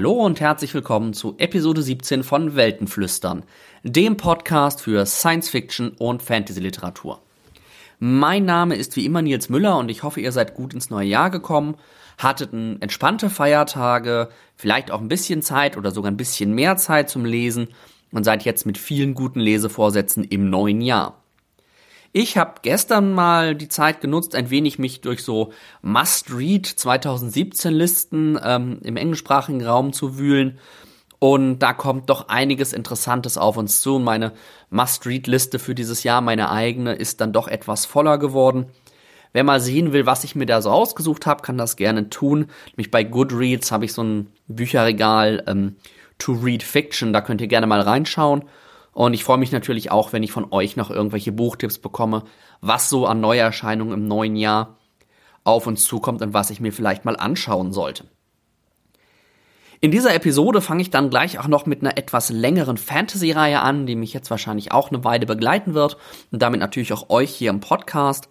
Hallo und herzlich willkommen zu Episode 17 von Weltenflüstern, dem Podcast für Science Fiction und Fantasy Literatur. Mein Name ist wie immer Nils Müller und ich hoffe, ihr seid gut ins neue Jahr gekommen, hattet entspannte Feiertage, vielleicht auch ein bisschen Zeit oder sogar ein bisschen mehr Zeit zum Lesen und seid jetzt mit vielen guten Lesevorsätzen im neuen Jahr. Ich habe gestern mal die Zeit genutzt, ein wenig mich durch so Must-Read 2017 Listen ähm, im englischsprachigen Raum zu wühlen. Und da kommt doch einiges Interessantes auf uns zu. Meine Must-Read-Liste für dieses Jahr, meine eigene, ist dann doch etwas voller geworden. Wer mal sehen will, was ich mir da so ausgesucht habe, kann das gerne tun. Nämlich bei Goodreads habe ich so ein Bücherregal ähm, To Read Fiction, da könnt ihr gerne mal reinschauen. Und ich freue mich natürlich auch, wenn ich von euch noch irgendwelche Buchtipps bekomme, was so an Neuerscheinungen im neuen Jahr auf uns zukommt und was ich mir vielleicht mal anschauen sollte. In dieser Episode fange ich dann gleich auch noch mit einer etwas längeren Fantasy-Reihe an, die mich jetzt wahrscheinlich auch eine Weile begleiten wird und damit natürlich auch euch hier im Podcast.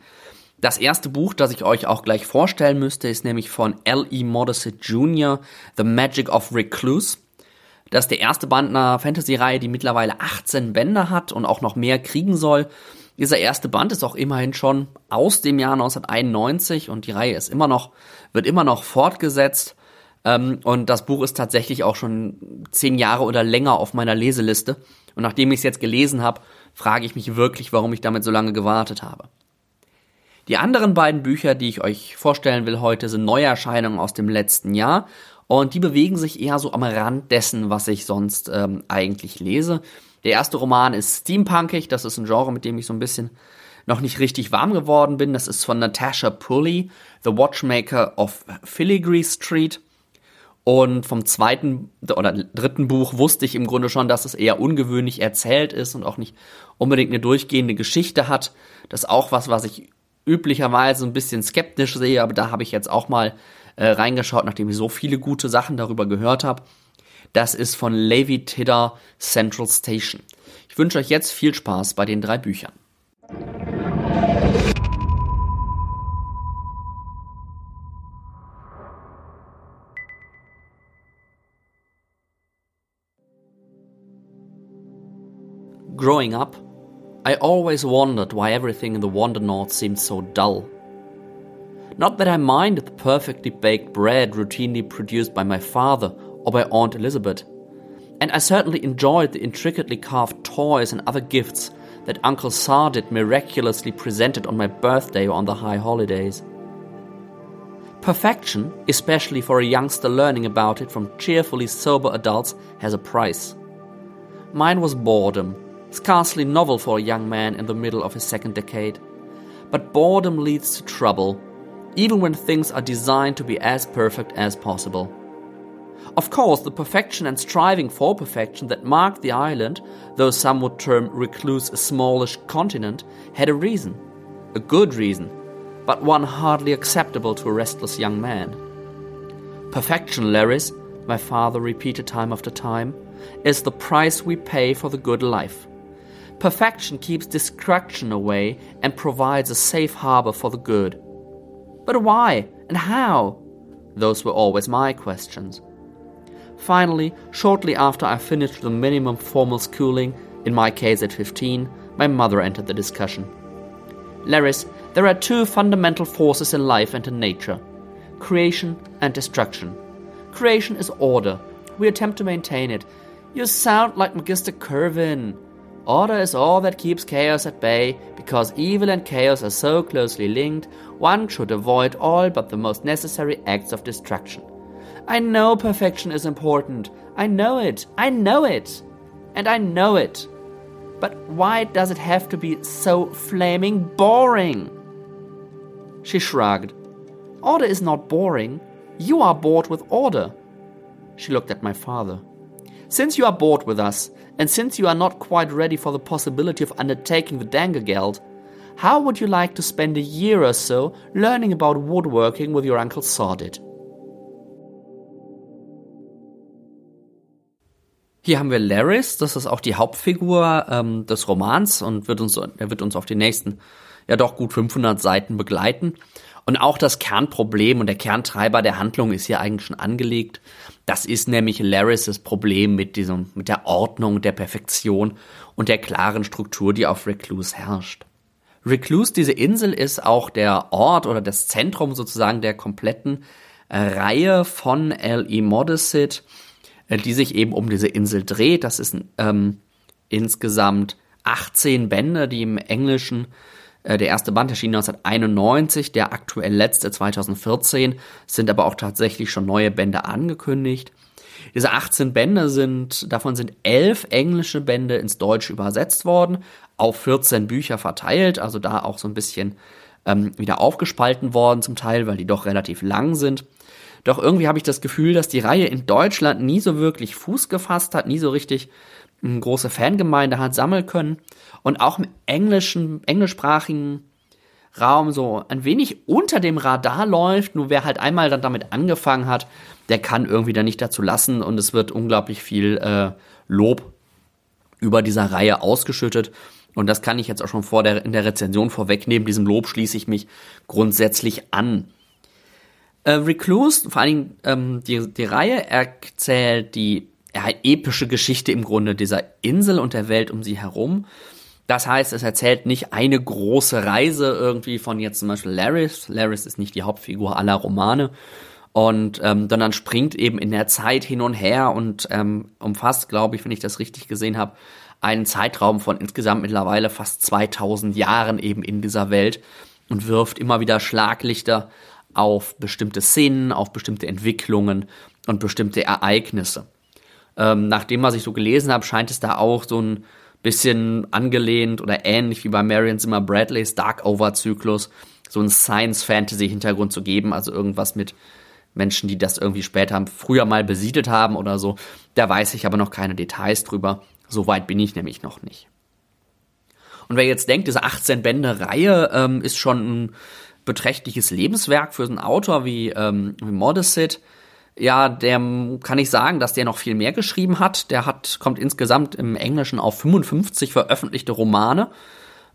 Das erste Buch, das ich euch auch gleich vorstellen müsste, ist nämlich von L.E. Modesett Jr., The Magic of Recluse. Das ist der erste Band einer Fantasy-Reihe, die mittlerweile 18 Bände hat und auch noch mehr kriegen soll. Dieser erste Band ist auch immerhin schon aus dem Jahr 1991 und die Reihe ist immer noch, wird immer noch fortgesetzt. Ähm, und das Buch ist tatsächlich auch schon zehn Jahre oder länger auf meiner Leseliste. Und nachdem ich es jetzt gelesen habe, frage ich mich wirklich, warum ich damit so lange gewartet habe. Die anderen beiden Bücher, die ich euch vorstellen will heute, sind Neuerscheinungen aus dem letzten Jahr und die bewegen sich eher so am Rand dessen, was ich sonst ähm, eigentlich lese. Der erste Roman ist steampunkig, das ist ein Genre, mit dem ich so ein bisschen noch nicht richtig warm geworden bin. Das ist von Natasha Pulley, The Watchmaker of Filigree Street. Und vom zweiten oder dritten Buch wusste ich im Grunde schon, dass es eher ungewöhnlich erzählt ist und auch nicht unbedingt eine durchgehende Geschichte hat. Das ist auch was, was ich üblicherweise ein bisschen skeptisch sehe, aber da habe ich jetzt auch mal äh, reingeschaut, nachdem ich so viele gute Sachen darüber gehört habe. Das ist von Levi Tidder Central Station. Ich wünsche euch jetzt viel Spaß bei den drei Büchern. Growing up, I always wondered why everything in the Wandernaught seemed so dull. Not that I minded the perfectly baked bread routinely produced by my father or by Aunt Elizabeth, and I certainly enjoyed the intricately carved toys and other gifts that Uncle Sardit miraculously presented on my birthday or on the high holidays. Perfection, especially for a youngster learning about it from cheerfully sober adults, has a price. Mine was boredom, scarcely novel for a young man in the middle of his second decade. But boredom leads to trouble, even when things are designed to be as perfect as possible. Of course, the perfection and striving for perfection that marked the island, though some would term Recluse a smallish continent, had a reason. A good reason, but one hardly acceptable to a restless young man. Perfection, Laris, my father repeated time after time, is the price we pay for the good life. Perfection keeps destruction away and provides a safe harbor for the good. But why and how? Those were always my questions. Finally, shortly after I finished the minimum formal schooling, in my case at 15, my mother entered the discussion. Laris, there are two fundamental forces in life and in nature creation and destruction. Creation is order. We attempt to maintain it. You sound like Magister Curvin. Order is all that keeps chaos at bay, because evil and chaos are so closely linked, one should avoid all but the most necessary acts of destruction. I know perfection is important. I know it. I know it. And I know it. But why does it have to be so flaming boring? She shrugged. Order is not boring. You are bored with order. She looked at my father. Since you are bored with us, and since you are not quite ready for the possibility of undertaking the Dangergeld, how would you like to spend a year or so learning about woodworking with your Uncle Sordid? Hier haben wir Laris, das ist auch die Hauptfigur ähm, des Romans und wird uns, er wird uns auf die nächsten, ja doch gut 500 Seiten begleiten. Und auch das Kernproblem und der Kerntreiber der Handlung ist hier eigentlich schon angelegt. Das ist nämlich Laris' Problem mit diesem, mit der Ordnung, der Perfektion und der klaren Struktur, die auf Recluse herrscht. Recluse, diese Insel, ist auch der Ort oder das Zentrum sozusagen der kompletten äh, Reihe von L.E. Modicet, äh, die sich eben um diese Insel dreht. Das ist ähm, insgesamt 18 Bände, die im Englischen der erste Band erschien 1991, der aktuell letzte 2014, sind aber auch tatsächlich schon neue Bände angekündigt. Diese 18 Bände sind, davon sind 11 englische Bände ins Deutsche übersetzt worden, auf 14 Bücher verteilt, also da auch so ein bisschen ähm, wieder aufgespalten worden zum Teil, weil die doch relativ lang sind. Doch irgendwie habe ich das Gefühl, dass die Reihe in Deutschland nie so wirklich Fuß gefasst hat, nie so richtig eine große Fangemeinde hat sammeln können und auch im englischen, englischsprachigen Raum so ein wenig unter dem Radar läuft. Nur wer halt einmal dann damit angefangen hat, der kann irgendwie da nicht dazu lassen und es wird unglaublich viel äh, Lob über dieser Reihe ausgeschüttet. Und das kann ich jetzt auch schon vor der, in der Rezension vorwegnehmen. Diesem Lob schließe ich mich grundsätzlich an. Äh, Recluse, vor allen Dingen ähm, die, die Reihe erzählt die ja, epische Geschichte im Grunde dieser Insel und der Welt um sie herum. Das heißt, es erzählt nicht eine große Reise irgendwie von jetzt zum Beispiel Laris. Laris ist nicht die Hauptfigur aller Romane. Und ähm, sondern springt eben in der Zeit hin und her und ähm, umfasst, glaube ich, wenn ich das richtig gesehen habe, einen Zeitraum von insgesamt mittlerweile fast 2000 Jahren eben in dieser Welt und wirft immer wieder Schlaglichter auf bestimmte Szenen, auf bestimmte Entwicklungen und bestimmte Ereignisse. Ähm, nach dem, was ich so gelesen habe, scheint es da auch so ein bisschen angelehnt oder ähnlich wie bei Marion Zimmer Bradleys Darkover-Zyklus so einen Science-Fantasy-Hintergrund zu geben, also irgendwas mit Menschen, die das irgendwie später früher mal besiedelt haben oder so. Da weiß ich aber noch keine Details drüber. So weit bin ich nämlich noch nicht. Und wer jetzt denkt, diese 18-Bände-Reihe ähm, ist schon ein beträchtliches Lebenswerk für so einen Autor wie, ähm, wie Modestit, ja, der kann ich sagen, dass der noch viel mehr geschrieben hat. Der hat, kommt insgesamt im Englischen auf 55 veröffentlichte Romane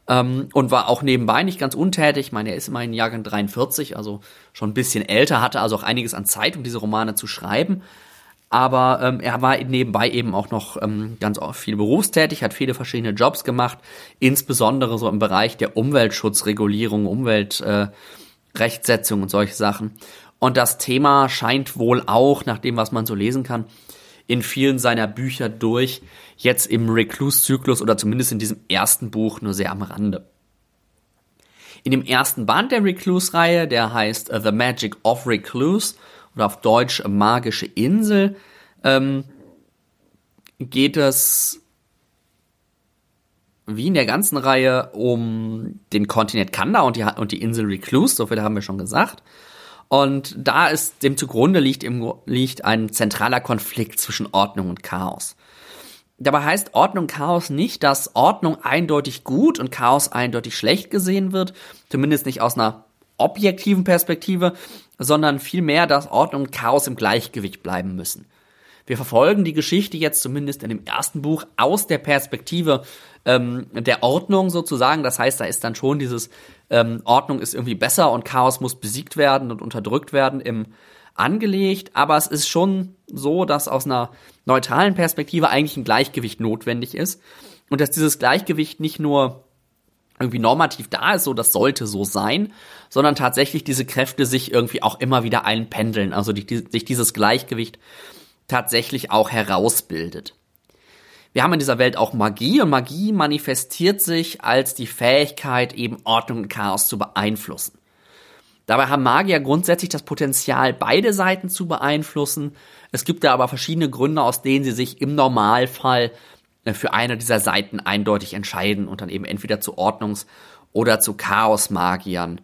ähm, und war auch nebenbei nicht ganz untätig. Ich meine, er ist immerhin Jahrgang 43, also schon ein bisschen älter, hatte also auch einiges an Zeit, um diese Romane zu schreiben. Aber ähm, er war nebenbei eben auch noch ähm, ganz viel berufstätig, hat viele verschiedene Jobs gemacht, insbesondere so im Bereich der Umweltschutzregulierung, Umweltrechtsetzung äh, und solche Sachen. Und das Thema scheint wohl auch, nach dem, was man so lesen kann, in vielen seiner Bücher durch, jetzt im Recluse-Zyklus oder zumindest in diesem ersten Buch nur sehr am Rande. In dem ersten Band der Recluse-Reihe, der heißt uh, The Magic of Recluse oder auf Deutsch Magische Insel, ähm, geht es wie in der ganzen Reihe um den Kontinent Kanda und die, und die Insel Recluse, so viel haben wir schon gesagt. Und da ist dem zugrunde liegt, im, liegt ein zentraler Konflikt zwischen Ordnung und Chaos. Dabei heißt Ordnung Chaos nicht, dass Ordnung eindeutig gut und Chaos eindeutig schlecht gesehen wird, zumindest nicht aus einer objektiven Perspektive, sondern vielmehr, dass Ordnung und Chaos im Gleichgewicht bleiben müssen. Wir verfolgen die Geschichte jetzt zumindest in dem ersten Buch aus der Perspektive ähm, der Ordnung sozusagen. Das heißt, da ist dann schon dieses ähm, Ordnung ist irgendwie besser und Chaos muss besiegt werden und unterdrückt werden im angelegt. Aber es ist schon so, dass aus einer neutralen Perspektive eigentlich ein Gleichgewicht notwendig ist und dass dieses Gleichgewicht nicht nur irgendwie normativ da ist, so das sollte so sein, sondern tatsächlich diese Kräfte sich irgendwie auch immer wieder einpendeln, also die, die, sich dieses Gleichgewicht tatsächlich auch herausbildet. Wir haben in dieser Welt auch Magie und Magie manifestiert sich als die Fähigkeit, eben Ordnung und Chaos zu beeinflussen. Dabei haben Magier grundsätzlich das Potenzial, beide Seiten zu beeinflussen. Es gibt da aber verschiedene Gründe, aus denen sie sich im Normalfall äh, für eine dieser Seiten eindeutig entscheiden und dann eben entweder zu Ordnungs- oder zu Chaos-Magiern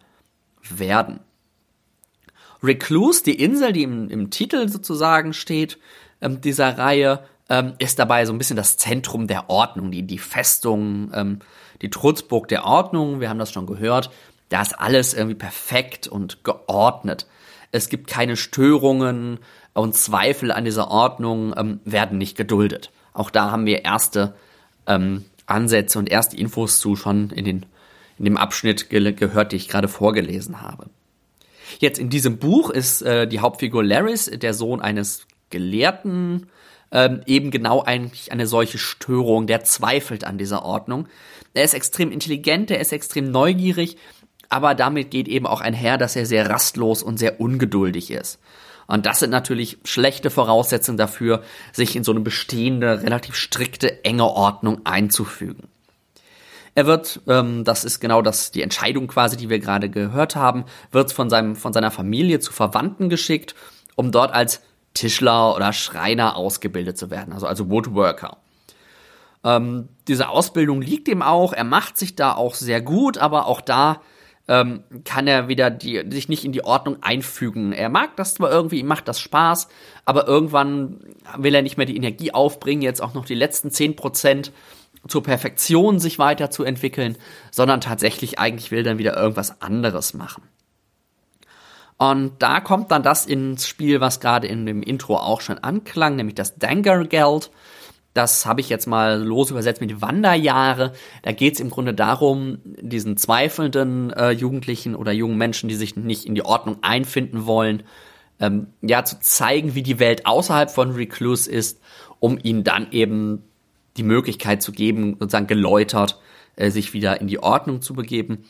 werden. Recluse, die Insel, die im, im Titel sozusagen steht, ähm, dieser Reihe, ähm, ist dabei so ein bisschen das Zentrum der Ordnung, die, die Festung, ähm, die Trutzburg der Ordnung, wir haben das schon gehört, da ist alles irgendwie perfekt und geordnet. Es gibt keine Störungen und Zweifel an dieser Ordnung ähm, werden nicht geduldet. Auch da haben wir erste ähm, Ansätze und erste Infos zu schon in, den, in dem Abschnitt ge gehört, die ich gerade vorgelesen habe. Jetzt in diesem Buch ist äh, die Hauptfigur Laris, der Sohn eines Gelehrten, ähm, eben genau eigentlich eine solche Störung, der zweifelt an dieser Ordnung. Er ist extrem intelligent, er ist extrem neugierig, aber damit geht eben auch einher, dass er sehr rastlos und sehr ungeduldig ist. Und das sind natürlich schlechte Voraussetzungen dafür, sich in so eine bestehende, relativ strikte, enge Ordnung einzufügen. Er wird, ähm, das ist genau das, die Entscheidung quasi, die wir gerade gehört haben, wird von seinem, von seiner Familie zu Verwandten geschickt, um dort als Tischler oder Schreiner ausgebildet zu werden, also, also Woodworker. Ähm, diese Ausbildung liegt ihm auch, er macht sich da auch sehr gut, aber auch da ähm, kann er wieder die, sich nicht in die Ordnung einfügen. Er mag das zwar irgendwie, ihm macht das Spaß, aber irgendwann will er nicht mehr die Energie aufbringen, jetzt auch noch die letzten zehn Prozent zur Perfektion sich weiterzuentwickeln, sondern tatsächlich eigentlich will dann wieder irgendwas anderes machen. Und da kommt dann das ins Spiel, was gerade in dem Intro auch schon anklang, nämlich das Dangergeld. Das habe ich jetzt mal los übersetzt mit Wanderjahre. Da geht es im Grunde darum, diesen zweifelnden äh, Jugendlichen oder jungen Menschen, die sich nicht in die Ordnung einfinden wollen, ähm, ja, zu zeigen, wie die Welt außerhalb von Recluse ist, um ihnen dann eben die Möglichkeit zu geben, sozusagen geläutert, äh, sich wieder in die Ordnung zu begeben.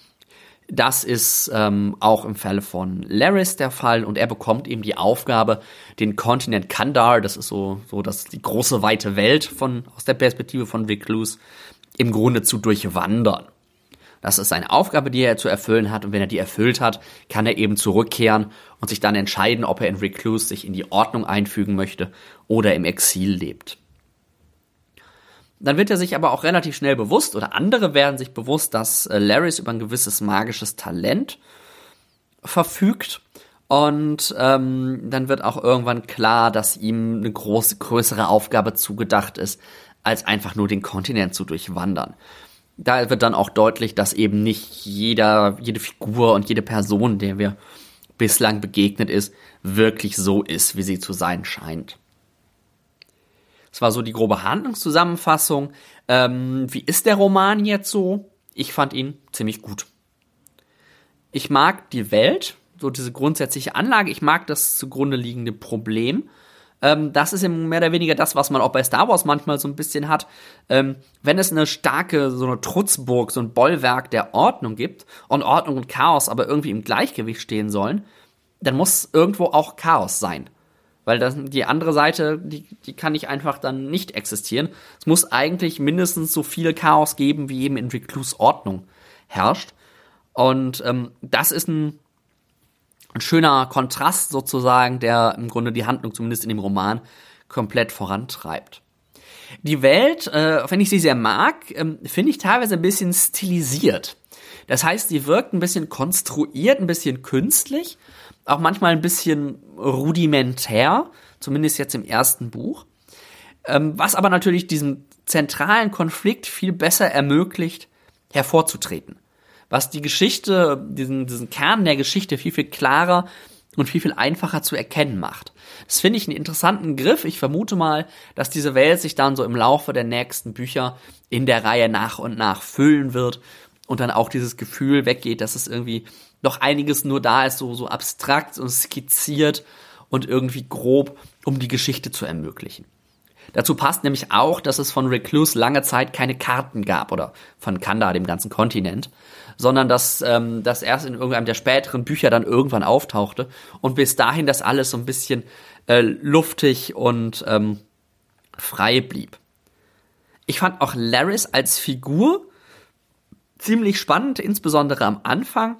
Das ist ähm, auch im Falle von Laris der Fall und er bekommt eben die Aufgabe, den Kontinent Kandar, das ist so, so das, die große weite Welt von, aus der Perspektive von Recluse, im Grunde zu durchwandern. Das ist eine Aufgabe, die er zu erfüllen hat und wenn er die erfüllt hat, kann er eben zurückkehren und sich dann entscheiden, ob er in Recluse sich in die Ordnung einfügen möchte oder im Exil lebt. Dann wird er sich aber auch relativ schnell bewusst, oder andere werden sich bewusst, dass äh, Laris über ein gewisses magisches Talent verfügt. Und ähm, dann wird auch irgendwann klar, dass ihm eine große, größere Aufgabe zugedacht ist, als einfach nur den Kontinent zu durchwandern. Da wird dann auch deutlich, dass eben nicht jeder, jede Figur und jede Person, der wir bislang begegnet ist, wirklich so ist, wie sie zu sein scheint. Das war so die grobe Handlungszusammenfassung. Ähm, wie ist der Roman jetzt so? Ich fand ihn ziemlich gut. Ich mag die Welt, so diese grundsätzliche Anlage. Ich mag das zugrunde liegende Problem. Ähm, das ist mehr oder weniger das, was man auch bei Star Wars manchmal so ein bisschen hat. Ähm, wenn es eine starke, so eine Trutzburg, so ein Bollwerk der Ordnung gibt und Ordnung und Chaos aber irgendwie im Gleichgewicht stehen sollen, dann muss irgendwo auch Chaos sein. Weil das, die andere Seite, die, die kann nicht einfach dann nicht existieren. Es muss eigentlich mindestens so viel Chaos geben, wie eben in Recluse Ordnung herrscht. Und ähm, das ist ein, ein schöner Kontrast sozusagen, der im Grunde die Handlung zumindest in dem Roman komplett vorantreibt. Die Welt, äh, wenn ich sie sehr mag, ähm, finde ich teilweise ein bisschen stilisiert. Das heißt, sie wirkt ein bisschen konstruiert, ein bisschen künstlich auch manchmal ein bisschen rudimentär, zumindest jetzt im ersten Buch. Ähm, was aber natürlich diesem zentralen Konflikt viel besser ermöglicht, hervorzutreten. Was die Geschichte, diesen, diesen Kern der Geschichte viel, viel klarer und viel, viel einfacher zu erkennen macht. Das finde ich einen interessanten Griff. Ich vermute mal, dass diese Welt sich dann so im Laufe der nächsten Bücher in der Reihe nach und nach füllen wird und dann auch dieses Gefühl weggeht, dass es irgendwie noch einiges nur da ist, so, so abstrakt und skizziert und irgendwie grob, um die Geschichte zu ermöglichen. Dazu passt nämlich auch, dass es von Recluse lange Zeit keine Karten gab oder von Kanda, dem ganzen Kontinent, sondern dass ähm, das erst in irgendeinem der späteren Bücher dann irgendwann auftauchte und bis dahin das alles so ein bisschen äh, luftig und ähm, frei blieb. Ich fand auch Laris als Figur ziemlich spannend, insbesondere am Anfang,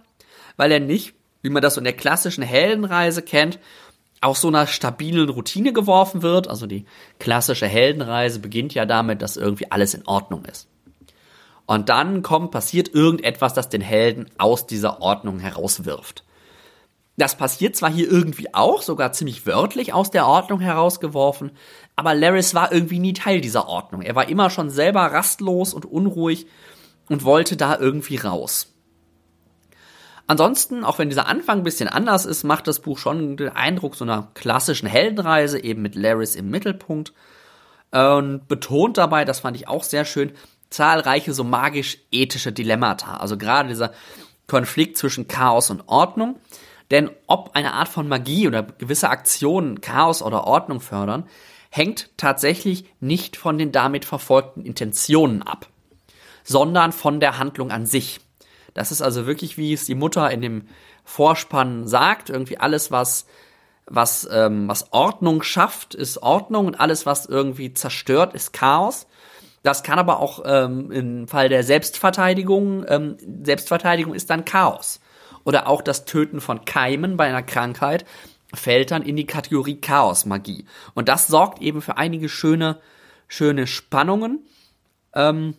weil er nicht, wie man das so in der klassischen Heldenreise kennt, aus so einer stabilen Routine geworfen wird. Also die klassische Heldenreise beginnt ja damit, dass irgendwie alles in Ordnung ist. Und dann kommt, passiert irgendetwas, das den Helden aus dieser Ordnung herauswirft. Das passiert zwar hier irgendwie auch, sogar ziemlich wörtlich aus der Ordnung herausgeworfen, aber Laris war irgendwie nie Teil dieser Ordnung. Er war immer schon selber rastlos und unruhig und wollte da irgendwie raus. Ansonsten, auch wenn dieser Anfang ein bisschen anders ist, macht das Buch schon den Eindruck so einer klassischen Heldenreise, eben mit Laris im Mittelpunkt. Und betont dabei, das fand ich auch sehr schön, zahlreiche so magisch-ethische Dilemmata. Also gerade dieser Konflikt zwischen Chaos und Ordnung. Denn ob eine Art von Magie oder gewisse Aktionen Chaos oder Ordnung fördern, hängt tatsächlich nicht von den damit verfolgten Intentionen ab, sondern von der Handlung an sich. Das ist also wirklich, wie es die Mutter in dem Vorspann sagt, irgendwie alles, was was, ähm, was Ordnung schafft, ist Ordnung und alles, was irgendwie zerstört, ist Chaos. Das kann aber auch ähm, im Fall der Selbstverteidigung, ähm, Selbstverteidigung ist dann Chaos. Oder auch das Töten von Keimen bei einer Krankheit fällt dann in die Kategorie Chaos-Magie. Und das sorgt eben für einige schöne, schöne Spannungen. Ähm,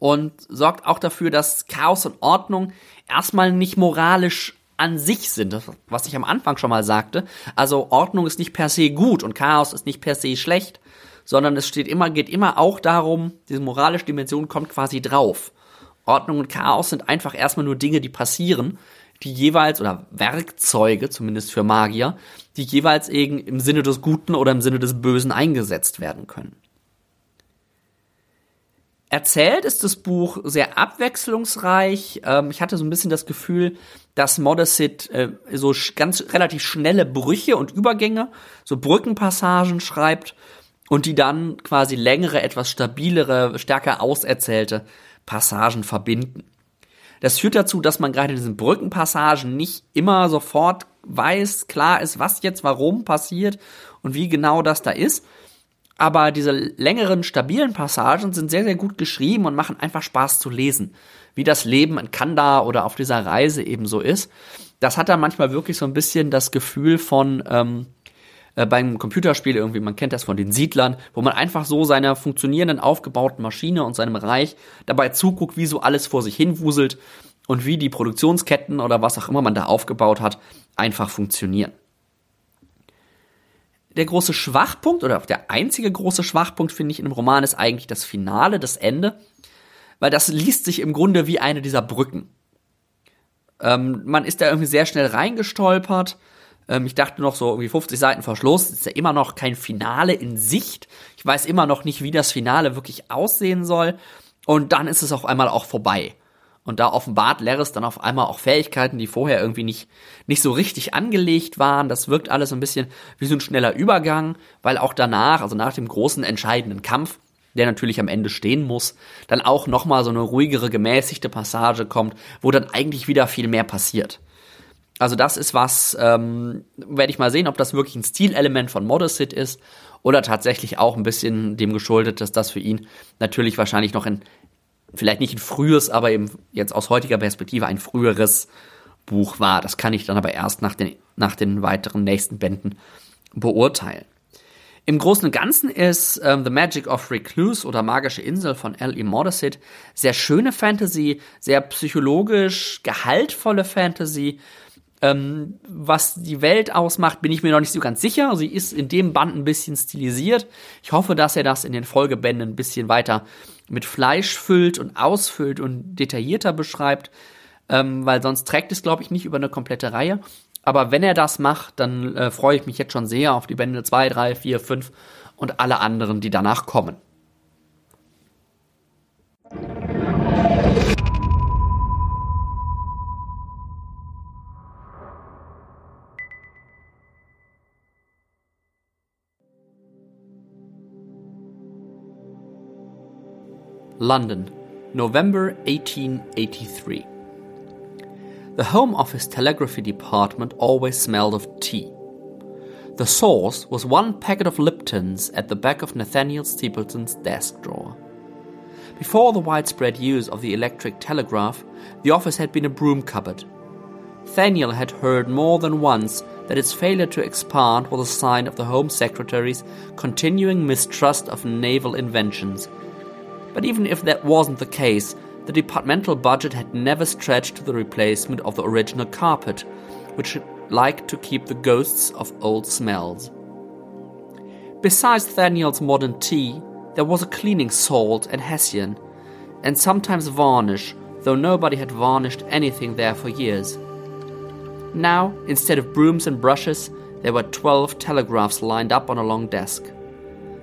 und sorgt auch dafür, dass Chaos und Ordnung erstmal nicht moralisch an sich sind, was ich am Anfang schon mal sagte. Also Ordnung ist nicht per se gut und Chaos ist nicht per se schlecht, sondern es steht immer, geht immer auch darum, diese moralische Dimension kommt quasi drauf. Ordnung und Chaos sind einfach erstmal nur Dinge, die passieren, die jeweils, oder Werkzeuge, zumindest für Magier, die jeweils eben im Sinne des Guten oder im Sinne des Bösen eingesetzt werden können. Erzählt ist das Buch sehr abwechslungsreich. Ähm, ich hatte so ein bisschen das Gefühl, dass Modessit äh, so ganz relativ schnelle Brüche und Übergänge, so Brückenpassagen schreibt und die dann quasi längere, etwas stabilere, stärker auserzählte Passagen verbinden. Das führt dazu, dass man gerade in diesen Brückenpassagen nicht immer sofort weiß, klar ist, was jetzt warum passiert und wie genau das da ist aber diese längeren, stabilen Passagen sind sehr, sehr gut geschrieben und machen einfach Spaß zu lesen. Wie das Leben in Kanda oder auf dieser Reise eben so ist. Das hat dann manchmal wirklich so ein bisschen das Gefühl von ähm, äh, beim Computerspiel irgendwie, man kennt das von den Siedlern, wo man einfach so seiner funktionierenden, aufgebauten Maschine und seinem Reich dabei zuguckt, wie so alles vor sich hin wuselt und wie die Produktionsketten oder was auch immer man da aufgebaut hat, einfach funktionieren der große Schwachpunkt oder der einzige große Schwachpunkt, finde ich, in dem Roman ist eigentlich das Finale, das Ende. Weil das liest sich im Grunde wie eine dieser Brücken. Ähm, man ist da irgendwie sehr schnell reingestolpert. Ähm, ich dachte noch so irgendwie 50 Seiten vor Schluss, ist ja immer noch kein Finale in Sicht. Ich weiß immer noch nicht, wie das Finale wirklich aussehen soll. Und dann ist es auf einmal auch vorbei. Und da offenbart Laris dann auf einmal auch Fähigkeiten, die vorher irgendwie nicht, nicht so richtig angelegt waren. Das wirkt alles ein bisschen wie so ein schneller Übergang, weil auch danach, also nach dem großen entscheidenden Kampf, der natürlich am Ende stehen muss, dann auch nochmal so eine ruhigere, gemäßigte Passage kommt, wo dann eigentlich wieder viel mehr passiert. Also das ist was, ähm, werde ich mal sehen, ob das wirklich ein Stilelement von Modesit ist oder tatsächlich auch ein bisschen dem geschuldet, dass das für ihn natürlich wahrscheinlich noch in vielleicht nicht ein frühes, aber eben jetzt aus heutiger Perspektive ein früheres Buch war. Das kann ich dann aber erst nach den, nach den weiteren nächsten Bänden beurteilen. Im Großen und Ganzen ist ähm, The Magic of Recluse oder Magische Insel von L.E. Mordesit sehr schöne Fantasy, sehr psychologisch gehaltvolle Fantasy. Ähm, was die Welt ausmacht, bin ich mir noch nicht so ganz sicher. Sie ist in dem Band ein bisschen stilisiert. Ich hoffe, dass er das in den Folgebänden ein bisschen weiter mit Fleisch füllt und ausfüllt und detaillierter beschreibt, ähm, weil sonst trägt es, glaube ich, nicht über eine komplette Reihe. Aber wenn er das macht, dann äh, freue ich mich jetzt schon sehr auf die Bände 2, 3, 4, 5 und alle anderen, die danach kommen. London, November 1883. The Home Office telegraphy department always smelled of tea. The source was one packet of Liptons at the back of Nathaniel Stapleton's desk drawer. Before the widespread use of the electric telegraph, the office had been a broom cupboard. Nathaniel had heard more than once that its failure to expand was a sign of the Home Secretary's continuing mistrust of naval inventions but even if that wasn't the case, the departmental budget had never stretched to the replacement of the original carpet, which liked to keep the ghosts of old smells. Besides Thaniel's modern tea, there was a cleaning salt and hessian, and sometimes varnish, though nobody had varnished anything there for years. Now, instead of brooms and brushes, there were twelve telegraphs lined up on a long desk.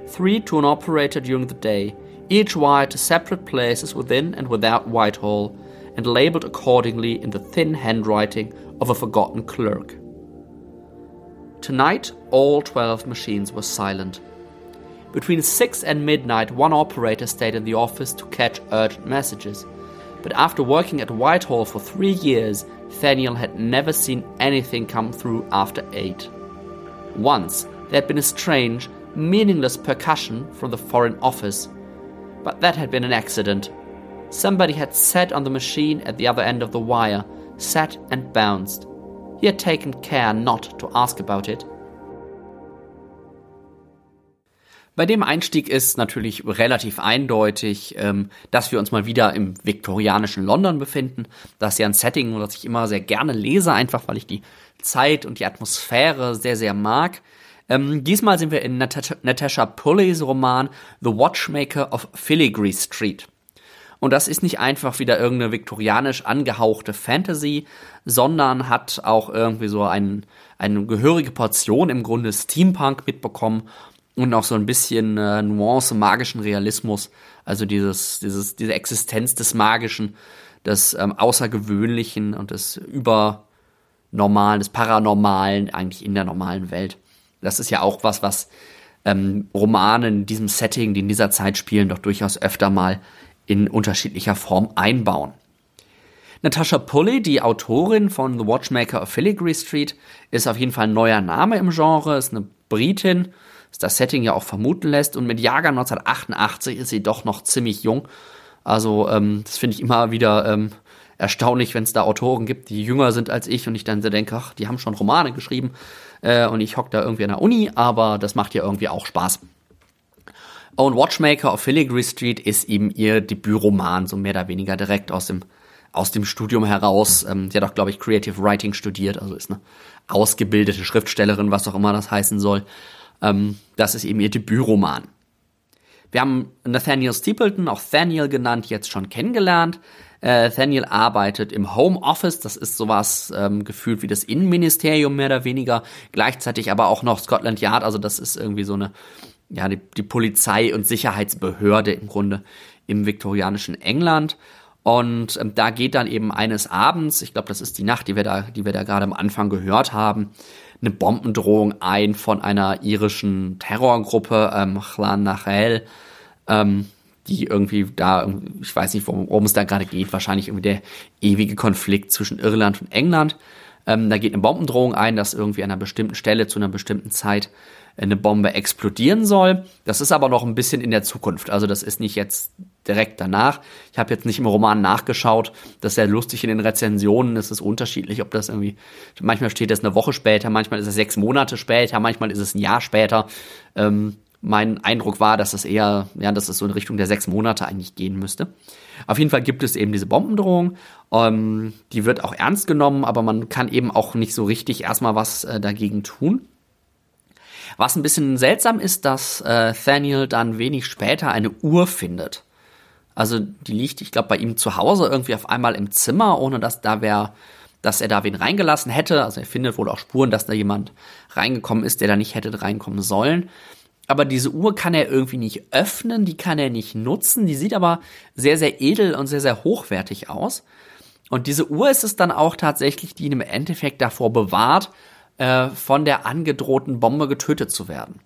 Three to an operator during the day, each wired to separate places within and without Whitehall, and labelled accordingly in the thin handwriting of a forgotten clerk. Tonight, all 12 machines were silent. Between 6 and midnight, one operator stayed in the office to catch urgent messages. But after working at Whitehall for three years, Thaniel had never seen anything come through after 8. Once, there had been a strange, meaningless percussion from the Foreign Office. But that had been an accident. Somebody had sat on the machine at the other end of the wire, sat and bounced. He had taken care not to ask about it. Bei dem Einstieg ist natürlich relativ eindeutig, ähm, dass wir uns mal wieder im viktorianischen London befinden. Das ist ja ein Setting, das ich immer sehr gerne lese, einfach weil ich die Zeit und die Atmosphäre sehr, sehr mag. Ähm, diesmal sind wir in Natasha, Natasha Pulleys Roman The Watchmaker of Filigree Street. Und das ist nicht einfach wieder irgendeine viktorianisch angehauchte Fantasy, sondern hat auch irgendwie so ein, eine gehörige Portion im Grunde Steampunk mitbekommen und auch so ein bisschen äh, Nuance magischen Realismus, also dieses, dieses, diese Existenz des Magischen, des ähm, Außergewöhnlichen und des Übernormalen, des Paranormalen eigentlich in der normalen Welt. Das ist ja auch was, was ähm, Romane in diesem Setting, die in dieser Zeit spielen, doch durchaus öfter mal in unterschiedlicher Form einbauen. Natasha Pulley, die Autorin von The Watchmaker of Filigree Street, ist auf jeden Fall ein neuer Name im Genre, ist eine Britin, was das Setting ja auch vermuten lässt. Und mit Jahrgang 1988 ist sie doch noch ziemlich jung. Also ähm, das finde ich immer wieder ähm, erstaunlich, wenn es da Autoren gibt, die jünger sind als ich und ich dann so denke, ach, die haben schon Romane geschrieben äh, und ich hocke da irgendwie an der Uni, aber das macht ja irgendwie auch Spaß. Und Watchmaker of Filigree Street ist eben ihr Debütroman, so mehr oder weniger direkt aus dem, aus dem Studium heraus. Ähm, sie hat auch, glaube ich, Creative Writing studiert, also ist eine ausgebildete Schriftstellerin, was auch immer das heißen soll. Ähm, das ist eben ihr Debütroman. Wir haben Nathaniel Stapleton, auch Thaniel genannt, jetzt schon kennengelernt. Äh, Thaniel arbeitet im Home Office, das ist sowas ähm, gefühlt wie das Innenministerium mehr oder weniger, gleichzeitig aber auch noch Scotland Yard, also das ist irgendwie so eine, ja, die, die Polizei- und Sicherheitsbehörde im Grunde im viktorianischen England. Und ähm, da geht dann eben eines Abends, ich glaube, das ist die Nacht, die wir da, die wir da gerade am Anfang gehört haben, eine Bombendrohung ein von einer irischen Terrorgruppe, ähm, Chlan Nachel, ähm, die irgendwie da, ich weiß nicht, worum, es da gerade geht, wahrscheinlich irgendwie der ewige Konflikt zwischen Irland und England. Ähm, da geht eine Bombendrohung ein, dass irgendwie an einer bestimmten Stelle zu einer bestimmten Zeit eine Bombe explodieren soll. Das ist aber noch ein bisschen in der Zukunft. Also das ist nicht jetzt direkt danach. Ich habe jetzt nicht im Roman nachgeschaut. Das ist sehr lustig in den Rezensionen. Es ist unterschiedlich, ob das irgendwie, manchmal steht es eine Woche später, manchmal ist es sechs Monate später, manchmal ist es ein Jahr später. Ähm, mein Eindruck war, dass es eher, ja, dass es so in Richtung der sechs Monate eigentlich gehen müsste. Auf jeden Fall gibt es eben diese Bombendrohung. Ähm, die wird auch ernst genommen, aber man kann eben auch nicht so richtig erstmal was äh, dagegen tun. Was ein bisschen seltsam ist, dass äh, Thaniel dann wenig später eine Uhr findet. Also die liegt, ich glaube, bei ihm zu Hause irgendwie auf einmal im Zimmer, ohne dass da wer, dass er da wen reingelassen hätte. Also er findet wohl auch Spuren, dass da jemand reingekommen ist, der da nicht hätte reinkommen sollen. Aber diese Uhr kann er irgendwie nicht öffnen, die kann er nicht nutzen. Die sieht aber sehr, sehr edel und sehr, sehr hochwertig aus. Und diese Uhr ist es dann auch tatsächlich, die ihn im Endeffekt davor bewahrt, äh, von der angedrohten Bombe getötet zu werden.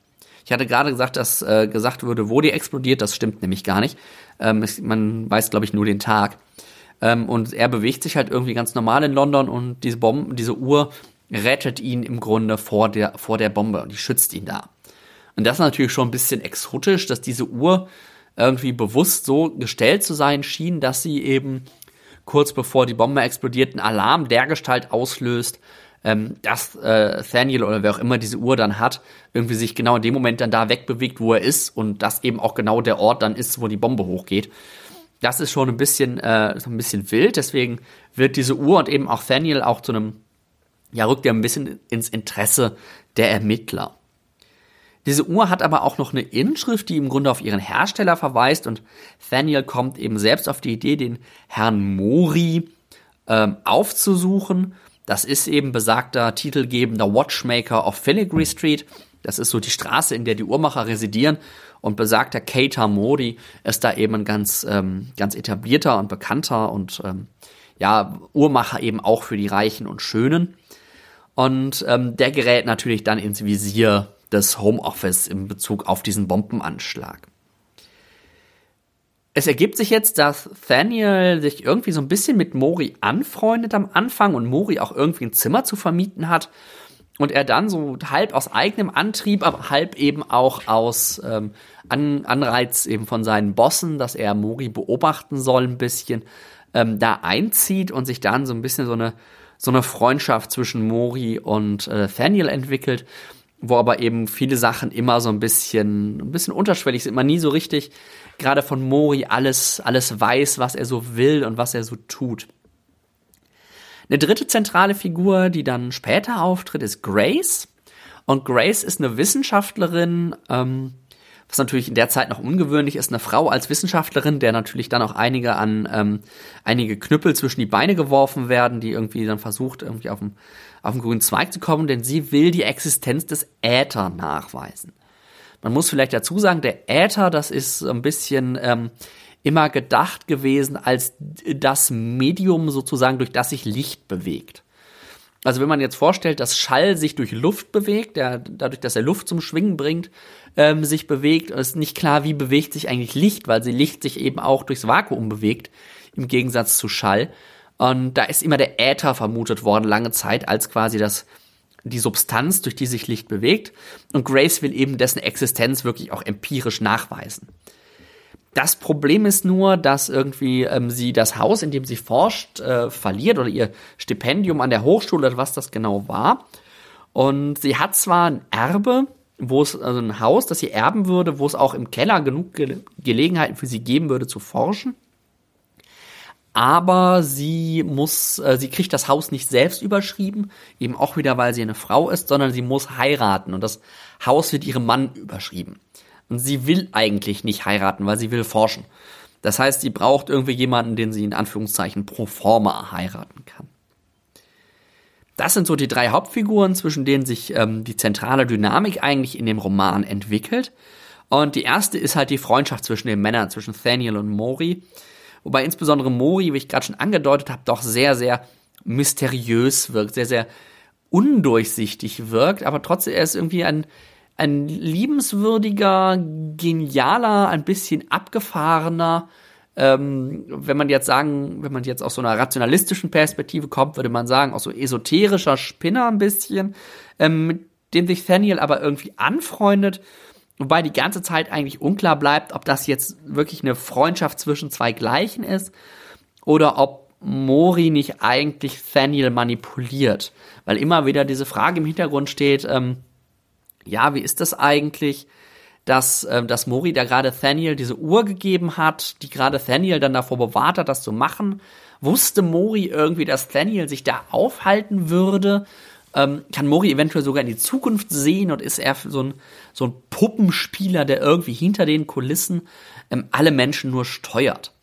Ich hatte gerade gesagt, dass äh, gesagt wurde, wo die explodiert. Das stimmt nämlich gar nicht. Ähm, es, man weiß, glaube ich, nur den Tag. Ähm, und er bewegt sich halt irgendwie ganz normal in London und diese Bombe, diese Uhr rettet ihn im Grunde vor der, vor der Bombe und die schützt ihn da. Und das ist natürlich schon ein bisschen exotisch, dass diese Uhr irgendwie bewusst so gestellt zu sein schien, dass sie eben kurz bevor die Bombe explodiert, einen Alarm dergestalt auslöst, ähm, dass äh, Thaniel oder wer auch immer diese Uhr dann hat, irgendwie sich genau in dem Moment dann da wegbewegt, wo er ist und das eben auch genau der Ort dann ist, wo die Bombe hochgeht. Das ist schon ein bisschen, äh, ein bisschen wild, deswegen wird diese Uhr und eben auch Thaniel auch zu einem, ja, rückt ja ein bisschen ins Interesse der Ermittler. Diese Uhr hat aber auch noch eine Inschrift, die im Grunde auf ihren Hersteller verweist und Thaniel kommt eben selbst auf die Idee, den Herrn Mori ähm, aufzusuchen das ist eben besagter titelgebender Watchmaker of Filigree Street. Das ist so die Straße, in der die Uhrmacher residieren. Und besagter Keita Mori ist da eben ein ganz, ähm, ganz etablierter und bekannter und ähm, ja, Uhrmacher eben auch für die Reichen und Schönen. Und ähm, der gerät natürlich dann ins Visier des Homeoffice in Bezug auf diesen Bombenanschlag. Es ergibt sich jetzt, dass Thaniel sich irgendwie so ein bisschen mit Mori anfreundet am Anfang und Mori auch irgendwie ein Zimmer zu vermieten hat und er dann so halb aus eigenem Antrieb, aber halb eben auch aus ähm, An Anreiz eben von seinen Bossen, dass er Mori beobachten soll ein bisschen, ähm, da einzieht und sich dann so ein bisschen so eine so eine Freundschaft zwischen Mori und äh, Thaniel entwickelt, wo aber eben viele Sachen immer so ein bisschen ein bisschen unterschwellig sind, man nie so richtig gerade von Mori alles alles weiß, was er so will und was er so tut. Eine dritte zentrale Figur, die dann später auftritt, ist Grace. Und Grace ist eine Wissenschaftlerin, ähm, was natürlich in der Zeit noch ungewöhnlich ist, eine Frau als Wissenschaftlerin, der natürlich dann auch einige an ähm, einige Knüppel zwischen die Beine geworfen werden, die irgendwie dann versucht, irgendwie auf den, auf den grünen Zweig zu kommen, denn sie will die Existenz des Äther nachweisen. Man muss vielleicht dazu sagen, der Äther, das ist ein bisschen ähm, immer gedacht gewesen als das Medium sozusagen, durch das sich Licht bewegt. Also wenn man jetzt vorstellt, dass Schall sich durch Luft bewegt, der, dadurch, dass er Luft zum Schwingen bringt, ähm, sich bewegt, ist nicht klar, wie bewegt sich eigentlich Licht, weil sie Licht sich eben auch durchs Vakuum bewegt, im Gegensatz zu Schall. Und da ist immer der Äther vermutet worden, lange Zeit, als quasi das, die Substanz, durch die sich Licht bewegt. Und Grace will eben dessen Existenz wirklich auch empirisch nachweisen. Das Problem ist nur, dass irgendwie ähm, sie das Haus, in dem sie forscht, äh, verliert oder ihr Stipendium an der Hochschule oder was das genau war. Und sie hat zwar ein Erbe, wo es also ein Haus, das sie erben würde, wo es auch im Keller genug Ge Gelegenheiten für sie geben würde zu forschen. Aber sie muss, äh, sie kriegt das Haus nicht selbst überschrieben, eben auch wieder, weil sie eine Frau ist, sondern sie muss heiraten und das Haus wird ihrem Mann überschrieben. Und sie will eigentlich nicht heiraten, weil sie will forschen. Das heißt, sie braucht irgendwie jemanden, den sie in Anführungszeichen pro forma heiraten kann. Das sind so die drei Hauptfiguren, zwischen denen sich ähm, die zentrale Dynamik eigentlich in dem Roman entwickelt. Und die erste ist halt die Freundschaft zwischen den Männern, zwischen Thaniel und Mori. Wobei insbesondere Mori, wie ich gerade schon angedeutet habe, doch sehr, sehr mysteriös wirkt, sehr, sehr undurchsichtig wirkt, aber trotzdem er ist irgendwie ein ein liebenswürdiger, genialer, ein bisschen abgefahrener, ähm, wenn man jetzt sagen, wenn man jetzt aus so einer rationalistischen Perspektive kommt, würde man sagen, auch so esoterischer Spinner ein bisschen, ähm, mit dem sich Thaniel aber irgendwie anfreundet, wobei die ganze Zeit eigentlich unklar bleibt, ob das jetzt wirklich eine Freundschaft zwischen zwei Gleichen ist oder ob Mori nicht eigentlich Thaniel manipuliert, weil immer wieder diese Frage im Hintergrund steht, ähm, ja, wie ist das eigentlich, dass, äh, dass Mori da gerade Thaniel diese Uhr gegeben hat, die gerade Thaniel dann davor bewahrt hat, das zu machen. Wusste Mori irgendwie, dass Thaniel sich da aufhalten würde? Ähm, kann Mori eventuell sogar in die Zukunft sehen und ist er so ein, so ein Puppenspieler, der irgendwie hinter den Kulissen ähm, alle Menschen nur steuert?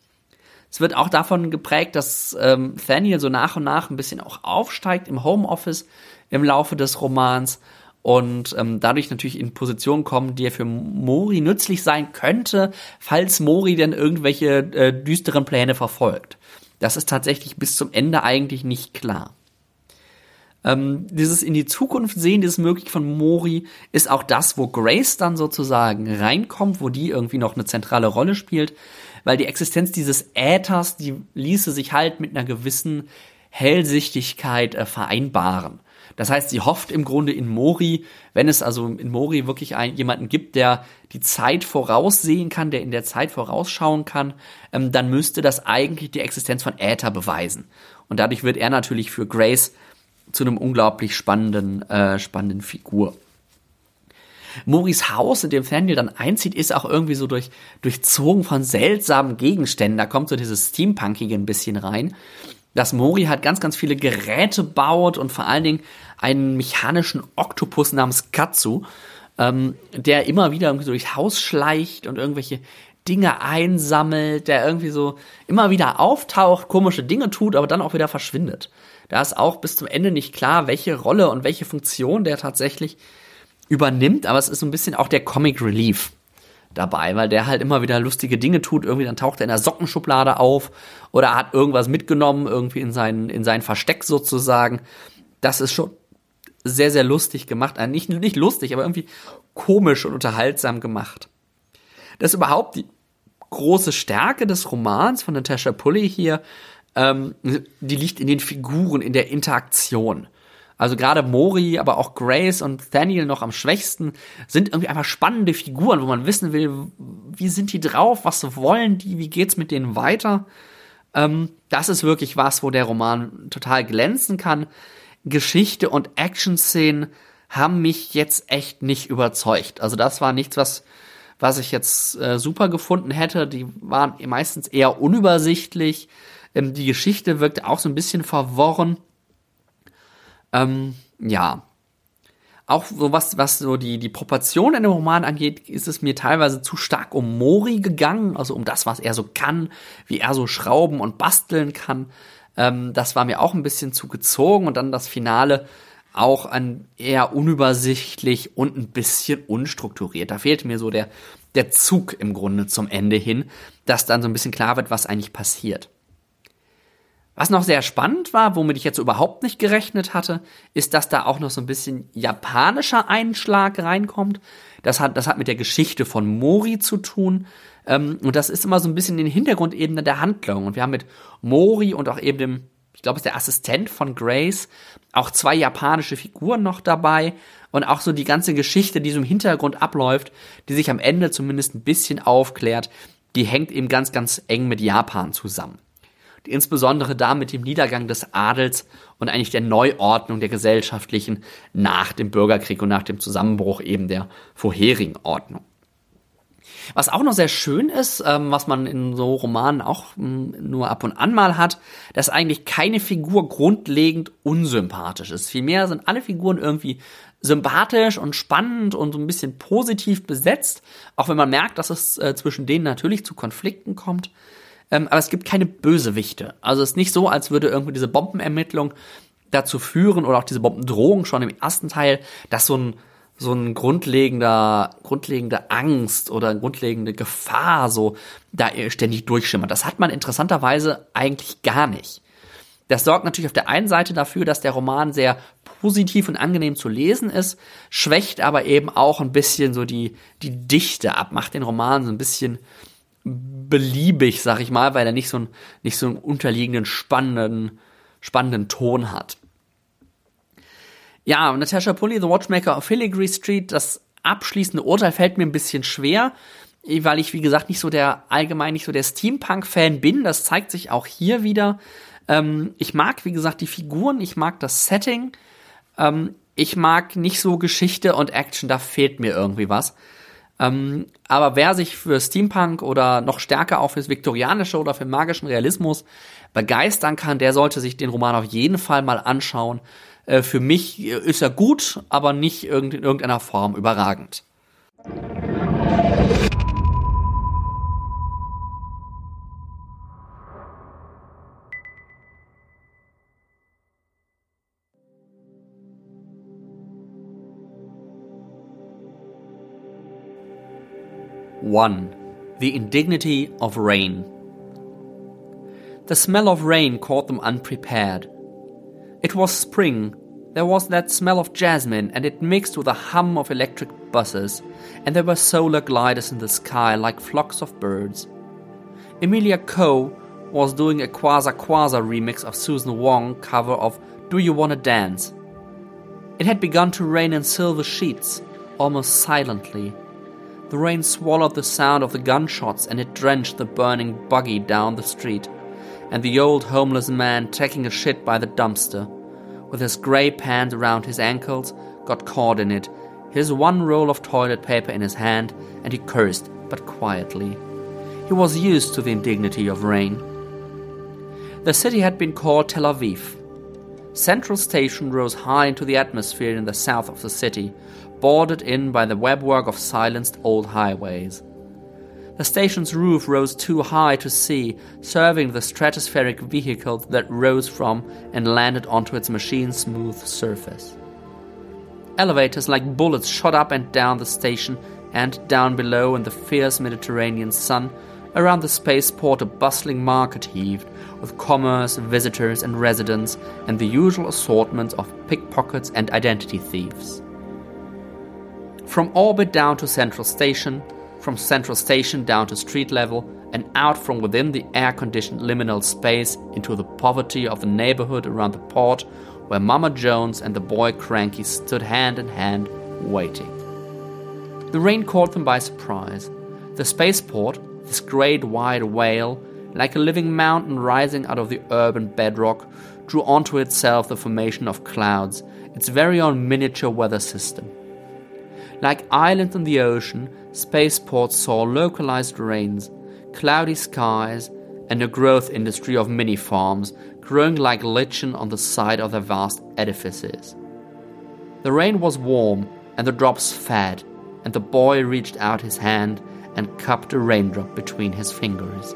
Es wird auch davon geprägt, dass ähm, Thaniel so nach und nach ein bisschen auch aufsteigt im Homeoffice im Laufe des Romans und ähm, dadurch natürlich in Position kommen, die für Mori nützlich sein könnte, falls Mori denn irgendwelche äh, düsteren Pläne verfolgt. Das ist tatsächlich bis zum Ende eigentlich nicht klar. Ähm, dieses in die Zukunft sehen, dieses möglich von Mori, ist auch das, wo Grace dann sozusagen reinkommt, wo die irgendwie noch eine zentrale Rolle spielt, weil die Existenz dieses Äthers, die ließe sich halt mit einer gewissen Hellsichtigkeit äh, vereinbaren. Das heißt, sie hofft im Grunde in Mori, wenn es also in Mori wirklich einen, jemanden gibt, der die Zeit voraussehen kann, der in der Zeit vorausschauen kann, ähm, dann müsste das eigentlich die Existenz von Äther beweisen. Und dadurch wird er natürlich für Grace zu einem unglaublich spannenden, äh, spannenden Figur. Moris Haus, in dem Fernil dann einzieht, ist auch irgendwie so durch, durchzogen von seltsamen Gegenständen. Da kommt so dieses Steampunkige ein bisschen rein dass Mori halt ganz, ganz viele Geräte baut und vor allen Dingen einen mechanischen Oktopus namens Katsu, ähm, der immer wieder irgendwie so durchs Haus schleicht und irgendwelche Dinge einsammelt, der irgendwie so immer wieder auftaucht, komische Dinge tut, aber dann auch wieder verschwindet. Da ist auch bis zum Ende nicht klar, welche Rolle und welche Funktion der tatsächlich übernimmt, aber es ist so ein bisschen auch der Comic Relief dabei, weil der halt immer wieder lustige Dinge tut. Irgendwie dann taucht er in der Sockenschublade auf oder hat irgendwas mitgenommen, irgendwie in sein, in sein Versteck sozusagen. Das ist schon sehr, sehr lustig gemacht. Äh, nicht, nicht lustig, aber irgendwie komisch und unterhaltsam gemacht. Das ist überhaupt die große Stärke des Romans von Natasha Pulley hier. Ähm, die liegt in den Figuren, in der Interaktion. Also gerade Mori, aber auch Grace und Daniel noch am schwächsten sind irgendwie einfach spannende Figuren, wo man wissen will, wie sind die drauf, was wollen die, wie geht's mit denen weiter. Ähm, das ist wirklich was, wo der Roman total glänzen kann. Geschichte und Action-Szenen haben mich jetzt echt nicht überzeugt. Also das war nichts, was, was ich jetzt äh, super gefunden hätte. Die waren meistens eher unübersichtlich. Ähm, die Geschichte wirkte auch so ein bisschen verworren. Ähm, ja. Auch so was, was so die, die Proportion in dem Roman angeht, ist es mir teilweise zu stark um Mori gegangen, also um das, was er so kann, wie er so schrauben und basteln kann. Ähm, das war mir auch ein bisschen zu gezogen und dann das Finale auch ein eher unübersichtlich und ein bisschen unstrukturiert. Da fehlte mir so der, der Zug im Grunde zum Ende hin, dass dann so ein bisschen klar wird, was eigentlich passiert. Was noch sehr spannend war, womit ich jetzt überhaupt nicht gerechnet hatte, ist, dass da auch noch so ein bisschen japanischer Einschlag reinkommt. Das hat, das hat mit der Geschichte von Mori zu tun. Ähm, und das ist immer so ein bisschen in den Hintergrundebene der Handlung. Und wir haben mit Mori und auch eben dem, ich glaube, es ist der Assistent von Grace, auch zwei japanische Figuren noch dabei. Und auch so die ganze Geschichte, die so im Hintergrund abläuft, die sich am Ende zumindest ein bisschen aufklärt, die hängt eben ganz, ganz eng mit Japan zusammen insbesondere da mit dem Niedergang des Adels und eigentlich der Neuordnung der gesellschaftlichen nach dem Bürgerkrieg und nach dem Zusammenbruch eben der vorherigen Ordnung. Was auch noch sehr schön ist, ähm, was man in so Romanen auch ähm, nur ab und an mal hat, dass eigentlich keine Figur grundlegend unsympathisch ist. Vielmehr sind alle Figuren irgendwie sympathisch und spannend und so ein bisschen positiv besetzt, auch wenn man merkt, dass es äh, zwischen denen natürlich zu Konflikten kommt. Ähm, aber es gibt keine Bösewichte. Also es ist nicht so, als würde irgendwie diese Bombenermittlung dazu führen oder auch diese Bombendrohung schon im ersten Teil, dass so ein so ein grundlegender, grundlegende Angst oder grundlegende Gefahr so da ständig durchschimmert. Das hat man interessanterweise eigentlich gar nicht. Das sorgt natürlich auf der einen Seite dafür, dass der Roman sehr positiv und angenehm zu lesen ist, schwächt aber eben auch ein bisschen so die, die Dichte ab, macht den Roman so ein bisschen beliebig, sag ich mal, weil er nicht so, ein, nicht so einen unterliegenden, spannenden, spannenden Ton hat. Ja, Natasha Pulley, The Watchmaker of Filigree Street, das abschließende Urteil fällt mir ein bisschen schwer, weil ich, wie gesagt, nicht so der, allgemein nicht so der Steampunk-Fan bin. Das zeigt sich auch hier wieder. Ähm, ich mag, wie gesagt, die Figuren, ich mag das Setting. Ähm, ich mag nicht so Geschichte und Action, da fehlt mir irgendwie was. Ähm, aber wer sich für Steampunk oder noch stärker auch fürs Viktorianische oder für magischen Realismus begeistern kann, der sollte sich den Roman auf jeden Fall mal anschauen. Äh, für mich ist er gut, aber nicht in irgendeiner Form überragend. One, the indignity of rain. The smell of rain caught them unprepared. It was spring. There was that smell of jasmine, and it mixed with a hum of electric buses, and there were solar gliders in the sky like flocks of birds. Emilia Coe was doing a Quasar Quasar remix of Susan Wong cover of Do You Wanna Dance? It had begun to rain in silver sheets, almost silently, the rain swallowed the sound of the gunshots and it drenched the burning buggy down the street, and the old homeless man taking a shit by the dumpster, with his grey pants around his ankles, got caught in it, his one roll of toilet paper in his hand, and he cursed, but quietly. He was used to the indignity of rain. The city had been called Tel Aviv. Central Station rose high into the atmosphere in the south of the city, bordered in by the webwork of silenced old highways. The station's roof rose too high to see, serving the stratospheric vehicle that rose from and landed onto its machine smooth surface. Elevators like bullets shot up and down the station and down below in the fierce Mediterranean sun, around the spaceport a bustling market heaved, with commerce, visitors, and residents, and the usual assortment of pickpockets and identity thieves. From orbit down to Central Station, from Central Station down to street level, and out from within the air conditioned liminal space into the poverty of the neighborhood around the port where Mama Jones and the boy Cranky stood hand in hand, waiting. The rain caught them by surprise. The spaceport, this great wide whale, like a living mountain rising out of the urban bedrock, drew onto itself the formation of clouds, its very own miniature weather system. Like islands in the ocean, spaceports saw localized rains, cloudy skies, and a growth industry of mini farms growing like lichen on the side of their vast edifices. The rain was warm, and the drops fed, and the boy reached out his hand and cupped a raindrop between his fingers.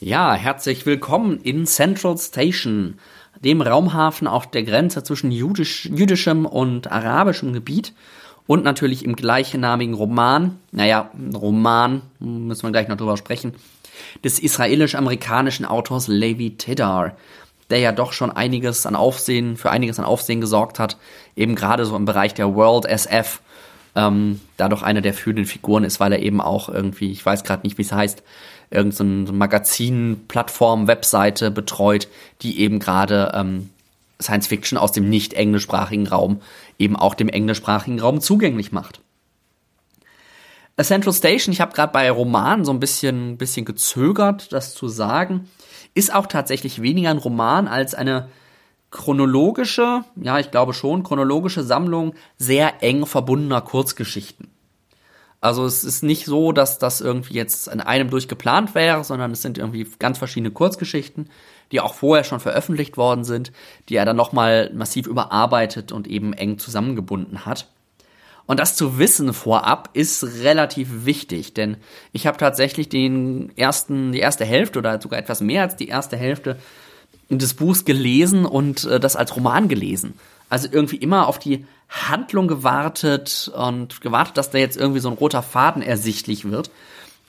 Ja, herzlich willkommen in Central Station, dem Raumhafen auf der Grenze zwischen jüdisch, jüdischem und arabischem Gebiet und natürlich im gleichnamigen Roman, naja, Roman, müssen wir gleich noch drüber sprechen, des israelisch-amerikanischen Autors Levi Tidar, der ja doch schon einiges an Aufsehen, für einiges an Aufsehen gesorgt hat, eben gerade so im Bereich der World SF, ähm, da doch eine der führenden Figuren ist, weil er eben auch irgendwie, ich weiß gerade nicht, wie es heißt, irgendeine Magazin, Plattform, Webseite betreut, die eben gerade ähm, Science Fiction aus dem nicht englischsprachigen Raum eben auch dem englischsprachigen Raum zugänglich macht. A Central Station, ich habe gerade bei Romanen so ein bisschen, bisschen gezögert, das zu sagen, ist auch tatsächlich weniger ein Roman als eine chronologische, ja, ich glaube schon, chronologische Sammlung sehr eng verbundener Kurzgeschichten. Also es ist nicht so, dass das irgendwie jetzt in einem durchgeplant wäre, sondern es sind irgendwie ganz verschiedene Kurzgeschichten, die auch vorher schon veröffentlicht worden sind, die er dann nochmal massiv überarbeitet und eben eng zusammengebunden hat. Und das zu wissen vorab ist relativ wichtig, denn ich habe tatsächlich den ersten, die erste Hälfte oder sogar etwas mehr als die erste Hälfte des Buchs gelesen und äh, das als Roman gelesen. Also irgendwie immer auf die Handlung gewartet und gewartet, dass da jetzt irgendwie so ein roter Faden ersichtlich wird.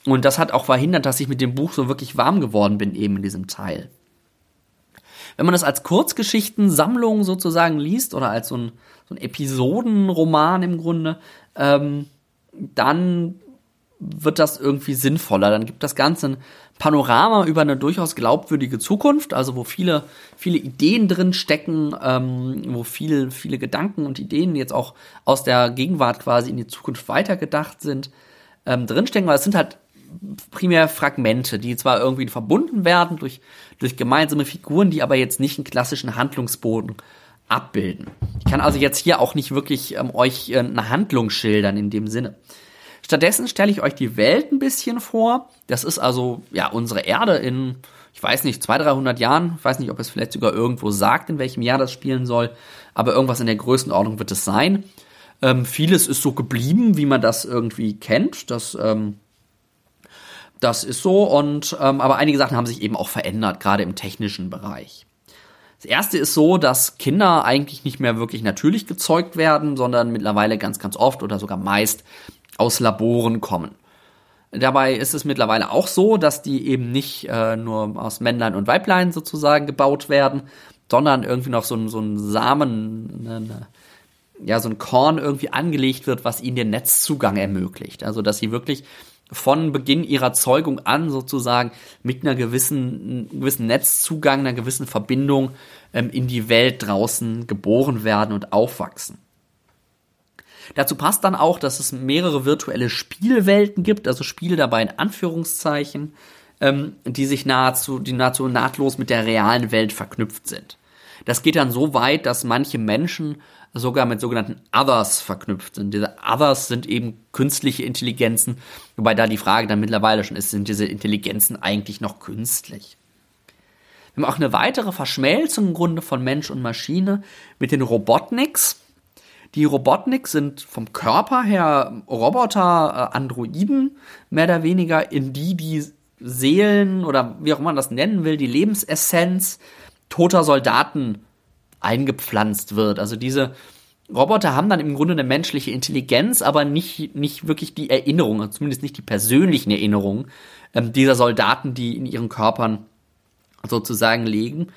Und das hat auch verhindert, dass ich mit dem Buch so wirklich warm geworden bin, eben in diesem Teil. Wenn man das als Kurzgeschichtensammlung sozusagen liest oder als so ein, so ein Episodenroman im Grunde, ähm, dann wird das irgendwie sinnvoller. Dann gibt das Ganze Panorama über eine durchaus glaubwürdige Zukunft, also wo viele, viele Ideen drin stecken, ähm, wo viele, viele Gedanken und Ideen jetzt auch aus der Gegenwart quasi in die Zukunft weitergedacht sind, ähm, drinstecken, weil es sind halt primär Fragmente, die zwar irgendwie verbunden werden durch, durch gemeinsame Figuren, die aber jetzt nicht einen klassischen Handlungsboden abbilden. Ich kann also jetzt hier auch nicht wirklich ähm, euch äh, eine Handlung schildern in dem Sinne. Stattdessen stelle ich euch die Welt ein bisschen vor. Das ist also ja unsere Erde in, ich weiß nicht, 200, 300 Jahren. Ich weiß nicht, ob es vielleicht sogar irgendwo sagt, in welchem Jahr das spielen soll. Aber irgendwas in der Größenordnung wird es sein. Ähm, vieles ist so geblieben, wie man das irgendwie kennt. Das ähm, das ist so und ähm, aber einige Sachen haben sich eben auch verändert, gerade im technischen Bereich. Das erste ist so, dass Kinder eigentlich nicht mehr wirklich natürlich gezeugt werden, sondern mittlerweile ganz, ganz oft oder sogar meist aus Laboren kommen. Dabei ist es mittlerweile auch so, dass die eben nicht äh, nur aus Männlein und Weiblein sozusagen gebaut werden, sondern irgendwie noch so ein, so ein Samen, eine, ja, so ein Korn irgendwie angelegt wird, was ihnen den Netzzugang ermöglicht. Also, dass sie wirklich von Beginn ihrer Zeugung an sozusagen mit einer gewissen, gewissen Netzzugang, einer gewissen Verbindung ähm, in die Welt draußen geboren werden und aufwachsen. Dazu passt dann auch, dass es mehrere virtuelle Spielwelten gibt, also Spiele dabei in Anführungszeichen, ähm, die sich nahezu, die nahezu nahtlos mit der realen Welt verknüpft sind. Das geht dann so weit, dass manche Menschen sogar mit sogenannten Others verknüpft sind. Diese Others sind eben künstliche Intelligenzen, wobei da die Frage dann mittlerweile schon ist, sind diese Intelligenzen eigentlich noch künstlich? Wir haben auch eine weitere Verschmelzung im Grunde von Mensch und Maschine mit den Robotniks. Die Robotniks sind vom Körper her Roboter, äh, Androiden, mehr oder weniger, in die die Seelen oder wie auch immer man das nennen will, die Lebensessenz toter Soldaten eingepflanzt wird. Also diese Roboter haben dann im Grunde eine menschliche Intelligenz, aber nicht, nicht wirklich die Erinnerungen, zumindest nicht die persönlichen Erinnerungen ähm, dieser Soldaten, die in ihren Körpern sozusagen liegen.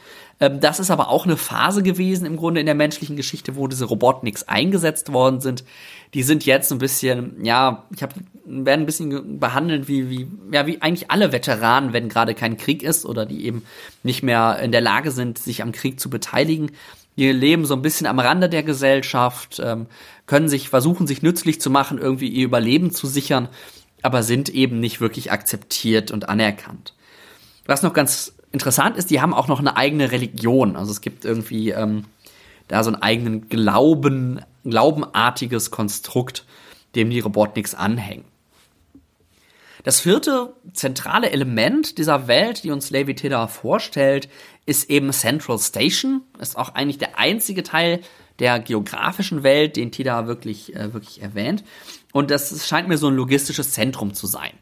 Ähm, das ist aber auch eine Phase gewesen im Grunde in der menschlichen Geschichte, wo diese Robotniks eingesetzt worden sind. Die sind jetzt ein bisschen, ja, ich habe werden ein bisschen behandelt wie wie ja wie eigentlich alle Veteranen, wenn gerade kein Krieg ist oder die eben nicht mehr in der Lage sind, sich am Krieg zu beteiligen. Die leben so ein bisschen am Rande der Gesellschaft, ähm, können sich versuchen, sich nützlich zu machen, irgendwie ihr Überleben zu sichern, aber sind eben nicht wirklich akzeptiert und anerkannt. Was noch ganz interessant ist, die haben auch noch eine eigene Religion. Also es gibt irgendwie ähm, da so einen eigenen Glauben, glaubenartiges Konstrukt, dem die Robotniks anhängen. Das vierte zentrale Element dieser Welt, die uns Levi Teda vorstellt, ist eben Central Station. Ist auch eigentlich der einzige Teil der geografischen Welt, den Teda wirklich, äh, wirklich erwähnt. Und das scheint mir so ein logistisches Zentrum zu sein.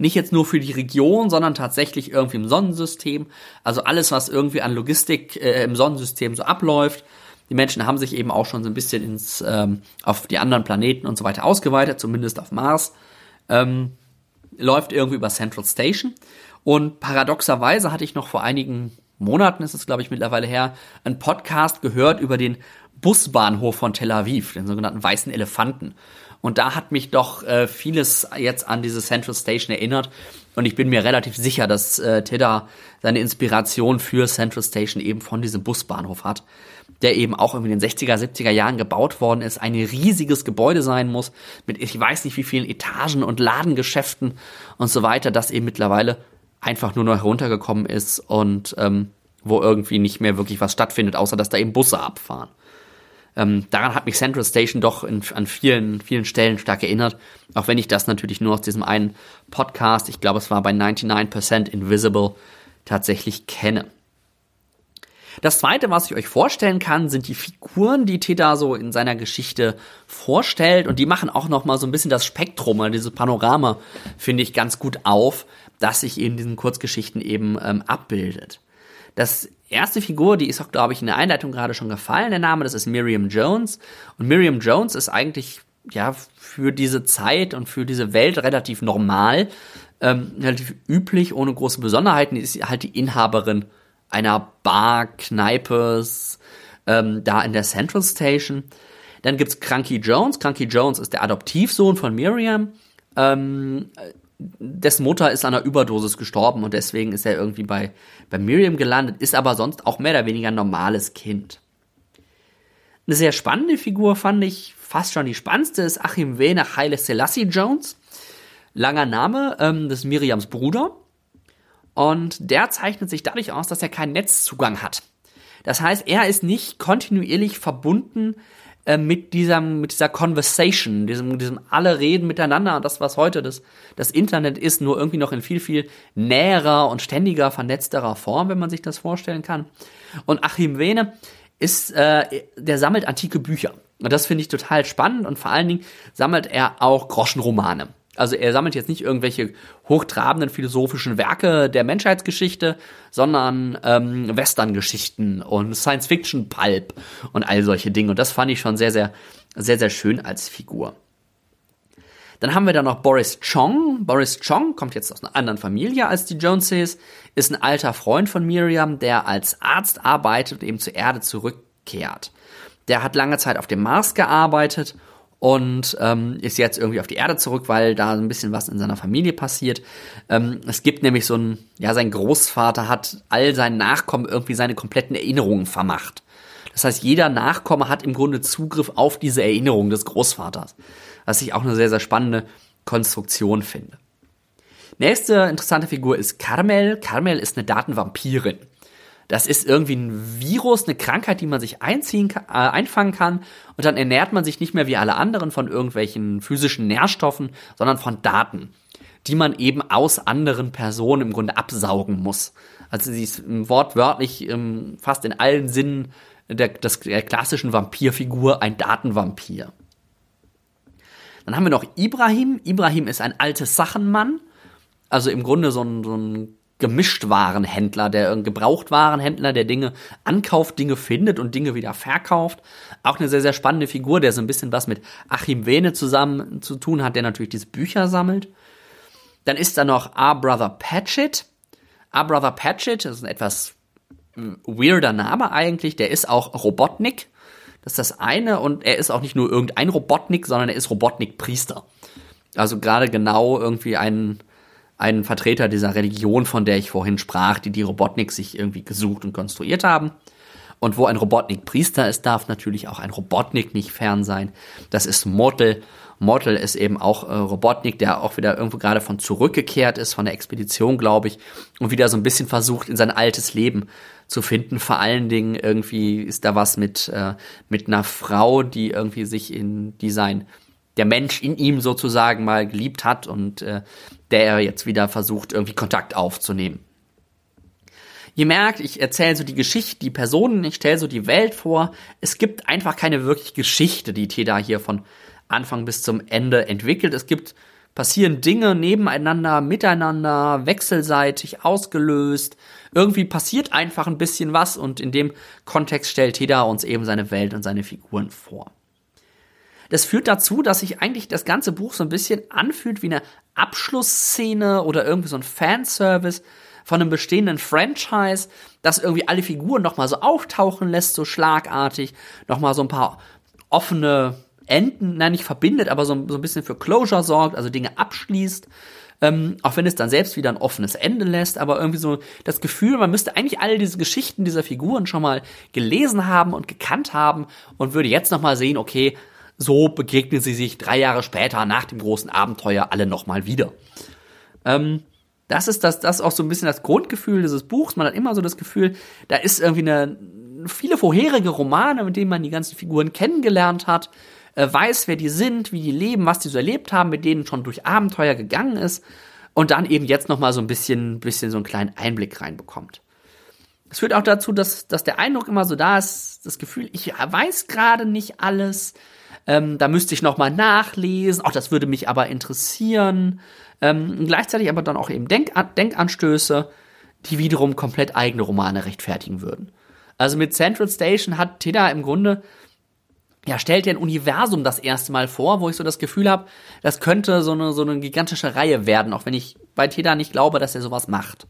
Nicht jetzt nur für die Region, sondern tatsächlich irgendwie im Sonnensystem. Also alles, was irgendwie an Logistik äh, im Sonnensystem so abläuft. Die Menschen haben sich eben auch schon so ein bisschen ins, ähm, auf die anderen Planeten und so weiter ausgeweitet, zumindest auf Mars. Ähm, läuft irgendwie über Central Station. Und paradoxerweise hatte ich noch vor einigen Monaten, ist es glaube ich mittlerweile her, einen Podcast gehört über den Busbahnhof von Tel Aviv, den sogenannten weißen Elefanten. Und da hat mich doch äh, vieles jetzt an diese Central Station erinnert. Und ich bin mir relativ sicher, dass äh, Tedda seine Inspiration für Central Station eben von diesem Busbahnhof hat, der eben auch in den 60er, 70er Jahren gebaut worden ist, ein riesiges Gebäude sein muss, mit ich weiß nicht wie vielen Etagen und Ladengeschäften und so weiter, das eben mittlerweile einfach nur noch heruntergekommen ist und ähm, wo irgendwie nicht mehr wirklich was stattfindet, außer dass da eben Busse abfahren. Ähm, daran hat mich Central Station doch in, an vielen, vielen Stellen stark erinnert. Auch wenn ich das natürlich nur aus diesem einen Podcast, ich glaube es war bei 99% Invisible, tatsächlich kenne. Das zweite, was ich euch vorstellen kann, sind die Figuren, die Teta so in seiner Geschichte vorstellt und die machen auch noch mal so ein bisschen das Spektrum, oder dieses Panorama finde ich ganz gut auf, das sich in diesen Kurzgeschichten eben ähm, abbildet. Das erste Figur, die ist auch, glaube ich, in der Einleitung gerade schon gefallen, der Name, das ist Miriam Jones. Und Miriam Jones ist eigentlich, ja, für diese Zeit und für diese Welt relativ normal, ähm, relativ üblich, ohne große Besonderheiten. Die ist halt die Inhaberin einer Bar, Kneipes, ähm, da in der Central Station. Dann gibt's Cranky Jones. Cranky Jones ist der Adoptivsohn von Miriam. Ähm, dessen Mutter ist an einer Überdosis gestorben und deswegen ist er irgendwie bei, bei Miriam gelandet, ist aber sonst auch mehr oder weniger ein normales Kind. Eine sehr spannende Figur fand ich, fast schon die spannendste, ist Achim W. nach Haile Selassie Jones. Langer Name, ähm, das ist Miriams Bruder. Und der zeichnet sich dadurch aus, dass er keinen Netzzugang hat. Das heißt, er ist nicht kontinuierlich verbunden äh, mit dieser, mit dieser Conversation, diesem, diesem alle reden miteinander das, was heute das, das Internet ist, nur irgendwie noch in viel, viel näherer und ständiger, vernetzterer Form, wenn man sich das vorstellen kann. Und Achim Wene ist, äh, der sammelt antike Bücher. Und das finde ich total spannend und vor allen Dingen sammelt er auch Groschenromane. Also er sammelt jetzt nicht irgendwelche hochtrabenden philosophischen Werke der Menschheitsgeschichte, sondern ähm, Western-Geschichten und Science-Fiction-Pulp und all solche Dinge. Und das fand ich schon sehr, sehr, sehr, sehr schön als Figur. Dann haben wir da noch Boris Chong. Boris Chong kommt jetzt aus einer anderen Familie als die Joneses, ist ein alter Freund von Miriam, der als Arzt arbeitet und eben zur Erde zurückkehrt. Der hat lange Zeit auf dem Mars gearbeitet und ähm, ist jetzt irgendwie auf die Erde zurück, weil da ein bisschen was in seiner Familie passiert. Ähm, es gibt nämlich so ein, ja, sein Großvater hat all seinen Nachkommen irgendwie seine kompletten Erinnerungen vermacht. Das heißt, jeder Nachkomme hat im Grunde Zugriff auf diese Erinnerung des Großvaters, was ich auch eine sehr, sehr spannende Konstruktion finde. Nächste interessante Figur ist Carmel. Carmel ist eine Datenvampirin. Das ist irgendwie ein Virus, eine Krankheit, die man sich einziehen, äh, einfangen kann. Und dann ernährt man sich nicht mehr wie alle anderen von irgendwelchen physischen Nährstoffen, sondern von Daten, die man eben aus anderen Personen im Grunde absaugen muss. Also sie ist wortwörtlich ähm, fast in allen Sinnen der, des, der klassischen Vampirfigur ein Datenvampir. Dann haben wir noch Ibrahim. Ibrahim ist ein altes Sachenmann Also im Grunde so ein, so ein Gemischtwarenhändler, der Gebrauchtwarenhändler, der Dinge ankauft, Dinge findet und Dinge wieder verkauft. Auch eine sehr, sehr spannende Figur, der so ein bisschen was mit Achim Wene zusammen zu tun hat, der natürlich diese Bücher sammelt. Dann ist da noch Our Brother Patchett. Our Brother Patchett, ist ein etwas hm, weirder Name eigentlich, der ist auch Robotnik. Das ist das eine und er ist auch nicht nur irgendein Robotnik, sondern er ist Robotnik-Priester. Also gerade genau irgendwie ein, ein Vertreter dieser Religion, von der ich vorhin sprach, die die Robotnik sich irgendwie gesucht und konstruiert haben. Und wo ein Robotnik Priester ist, darf natürlich auch ein Robotnik nicht fern sein. Das ist Mortal. Mortal ist eben auch äh, Robotnik, der auch wieder irgendwo gerade von zurückgekehrt ist, von der Expedition, glaube ich, und wieder so ein bisschen versucht, in sein altes Leben zu finden. Vor allen Dingen irgendwie ist da was mit, äh, mit einer Frau, die irgendwie sich in Design der Mensch in ihm sozusagen mal geliebt hat und äh, der er jetzt wieder versucht, irgendwie Kontakt aufzunehmen. Ihr merkt, ich erzähle so die Geschichte, die Personen, ich stelle so die Welt vor. Es gibt einfach keine wirkliche Geschichte, die Teda hier von Anfang bis zum Ende entwickelt. Es gibt passieren Dinge nebeneinander, miteinander, wechselseitig ausgelöst. Irgendwie passiert einfach ein bisschen was und in dem Kontext stellt Teda uns eben seine Welt und seine Figuren vor. Das führt dazu, dass sich eigentlich das ganze Buch so ein bisschen anfühlt wie eine Abschlussszene oder irgendwie so ein Fanservice von einem bestehenden Franchise, das irgendwie alle Figuren nochmal so auftauchen lässt, so schlagartig, nochmal so ein paar offene Enden, nein, nicht verbindet, aber so, so ein bisschen für Closure sorgt, also Dinge abschließt. Ähm, auch wenn es dann selbst wieder ein offenes Ende lässt, aber irgendwie so das Gefühl, man müsste eigentlich all diese Geschichten dieser Figuren schon mal gelesen haben und gekannt haben und würde jetzt nochmal sehen, okay, so begegnen sie sich drei Jahre später nach dem großen Abenteuer alle nochmal wieder. Ähm, das ist das, das ist auch so ein bisschen das Grundgefühl dieses Buchs. Man hat immer so das Gefühl, da ist irgendwie eine, viele vorherige Romane, mit denen man die ganzen Figuren kennengelernt hat, äh, weiß, wer die sind, wie die leben, was die so erlebt haben, mit denen schon durch Abenteuer gegangen ist und dann eben jetzt nochmal so ein bisschen, bisschen so einen kleinen Einblick reinbekommt. Es führt auch dazu, dass, dass der Eindruck immer so da ist, das Gefühl, ich weiß gerade nicht alles, ähm, da müsste ich nochmal nachlesen. Auch das würde mich aber interessieren. Ähm, gleichzeitig aber dann auch eben Denk Denkanstöße, die wiederum komplett eigene Romane rechtfertigen würden. Also mit Central Station hat Teda im Grunde ja, stellt er ein Universum das erste Mal vor, wo ich so das Gefühl habe, das könnte so eine, so eine gigantische Reihe werden, auch wenn ich bei Teda nicht glaube, dass er sowas macht.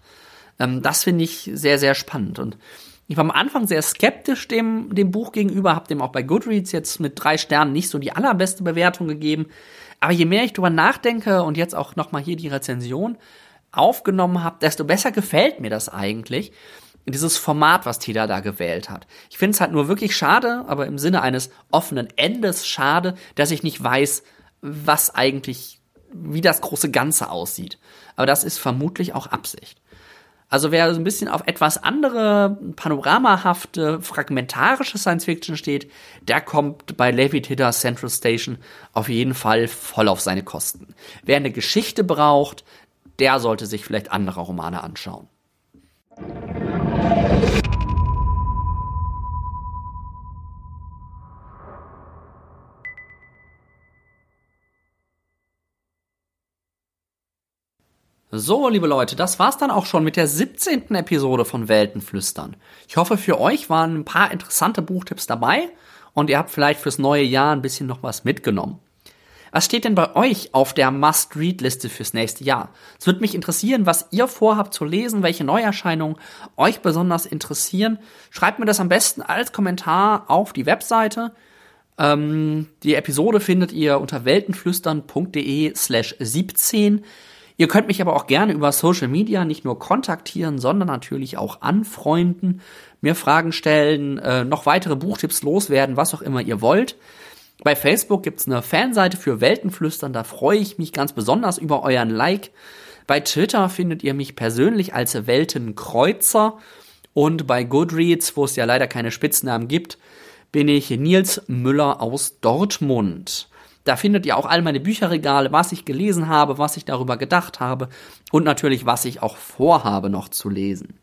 Ähm, das finde ich sehr, sehr spannend. Und ich war am Anfang sehr skeptisch dem, dem Buch gegenüber, habe dem auch bei Goodreads jetzt mit drei Sternen nicht so die allerbeste Bewertung gegeben. Aber je mehr ich drüber nachdenke und jetzt auch nochmal hier die Rezension aufgenommen habe, desto besser gefällt mir das eigentlich. Dieses Format, was Tida da gewählt hat. Ich finde es halt nur wirklich schade, aber im Sinne eines offenen Endes schade, dass ich nicht weiß, was eigentlich, wie das große Ganze aussieht. Aber das ist vermutlich auch Absicht. Also wer so ein bisschen auf etwas andere, panoramahafte, fragmentarische Science Fiction steht, der kommt bei Levi Tidder Central Station auf jeden Fall voll auf seine Kosten. Wer eine Geschichte braucht, der sollte sich vielleicht andere Romane anschauen. So, liebe Leute, das war's dann auch schon mit der 17. Episode von Weltenflüstern. Ich hoffe, für euch waren ein paar interessante Buchtipps dabei und ihr habt vielleicht fürs neue Jahr ein bisschen noch was mitgenommen. Was steht denn bei euch auf der Must-Read-Liste fürs nächste Jahr? Es würde mich interessieren, was ihr vorhabt zu lesen, welche Neuerscheinungen euch besonders interessieren. Schreibt mir das am besten als Kommentar auf die Webseite. Ähm, die Episode findet ihr unter weltenflüstern.de slash 17. Ihr könnt mich aber auch gerne über Social Media nicht nur kontaktieren, sondern natürlich auch anfreunden, mir Fragen stellen, äh, noch weitere Buchtipps loswerden, was auch immer ihr wollt. Bei Facebook gibt's eine Fanseite für Weltenflüstern, da freue ich mich ganz besonders über euren Like. Bei Twitter findet ihr mich persönlich als Weltenkreuzer und bei Goodreads, wo es ja leider keine Spitznamen gibt, bin ich Nils Müller aus Dortmund. Da findet ihr auch all meine Bücherregale, was ich gelesen habe, was ich darüber gedacht habe und natürlich, was ich auch vorhabe noch zu lesen.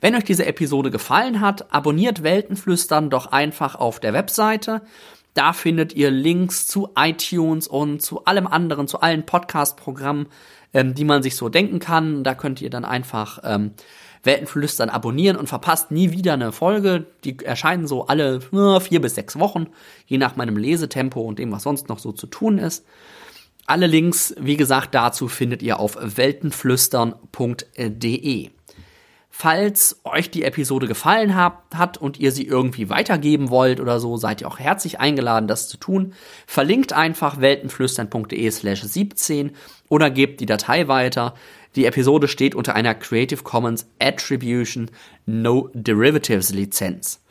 Wenn euch diese Episode gefallen hat, abonniert Weltenflüstern doch einfach auf der Webseite. Da findet ihr Links zu iTunes und zu allem anderen, zu allen Podcast-Programmen, ähm, die man sich so denken kann. Da könnt ihr dann einfach ähm, Weltenflüstern abonnieren und verpasst nie wieder eine Folge. Die erscheinen so alle vier bis sechs Wochen, je nach meinem Lesetempo und dem, was sonst noch so zu tun ist. Alle Links, wie gesagt, dazu findet ihr auf weltenflüstern.de. Falls euch die Episode gefallen hat und ihr sie irgendwie weitergeben wollt oder so, seid ihr auch herzlich eingeladen, das zu tun. Verlinkt einfach weltenflüstern.de slash 17 oder gebt die Datei weiter. Die Episode steht unter einer Creative Commons Attribution No Derivatives Lizenz.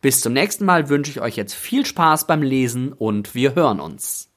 Bis zum nächsten Mal wünsche ich euch jetzt viel Spaß beim Lesen und wir hören uns.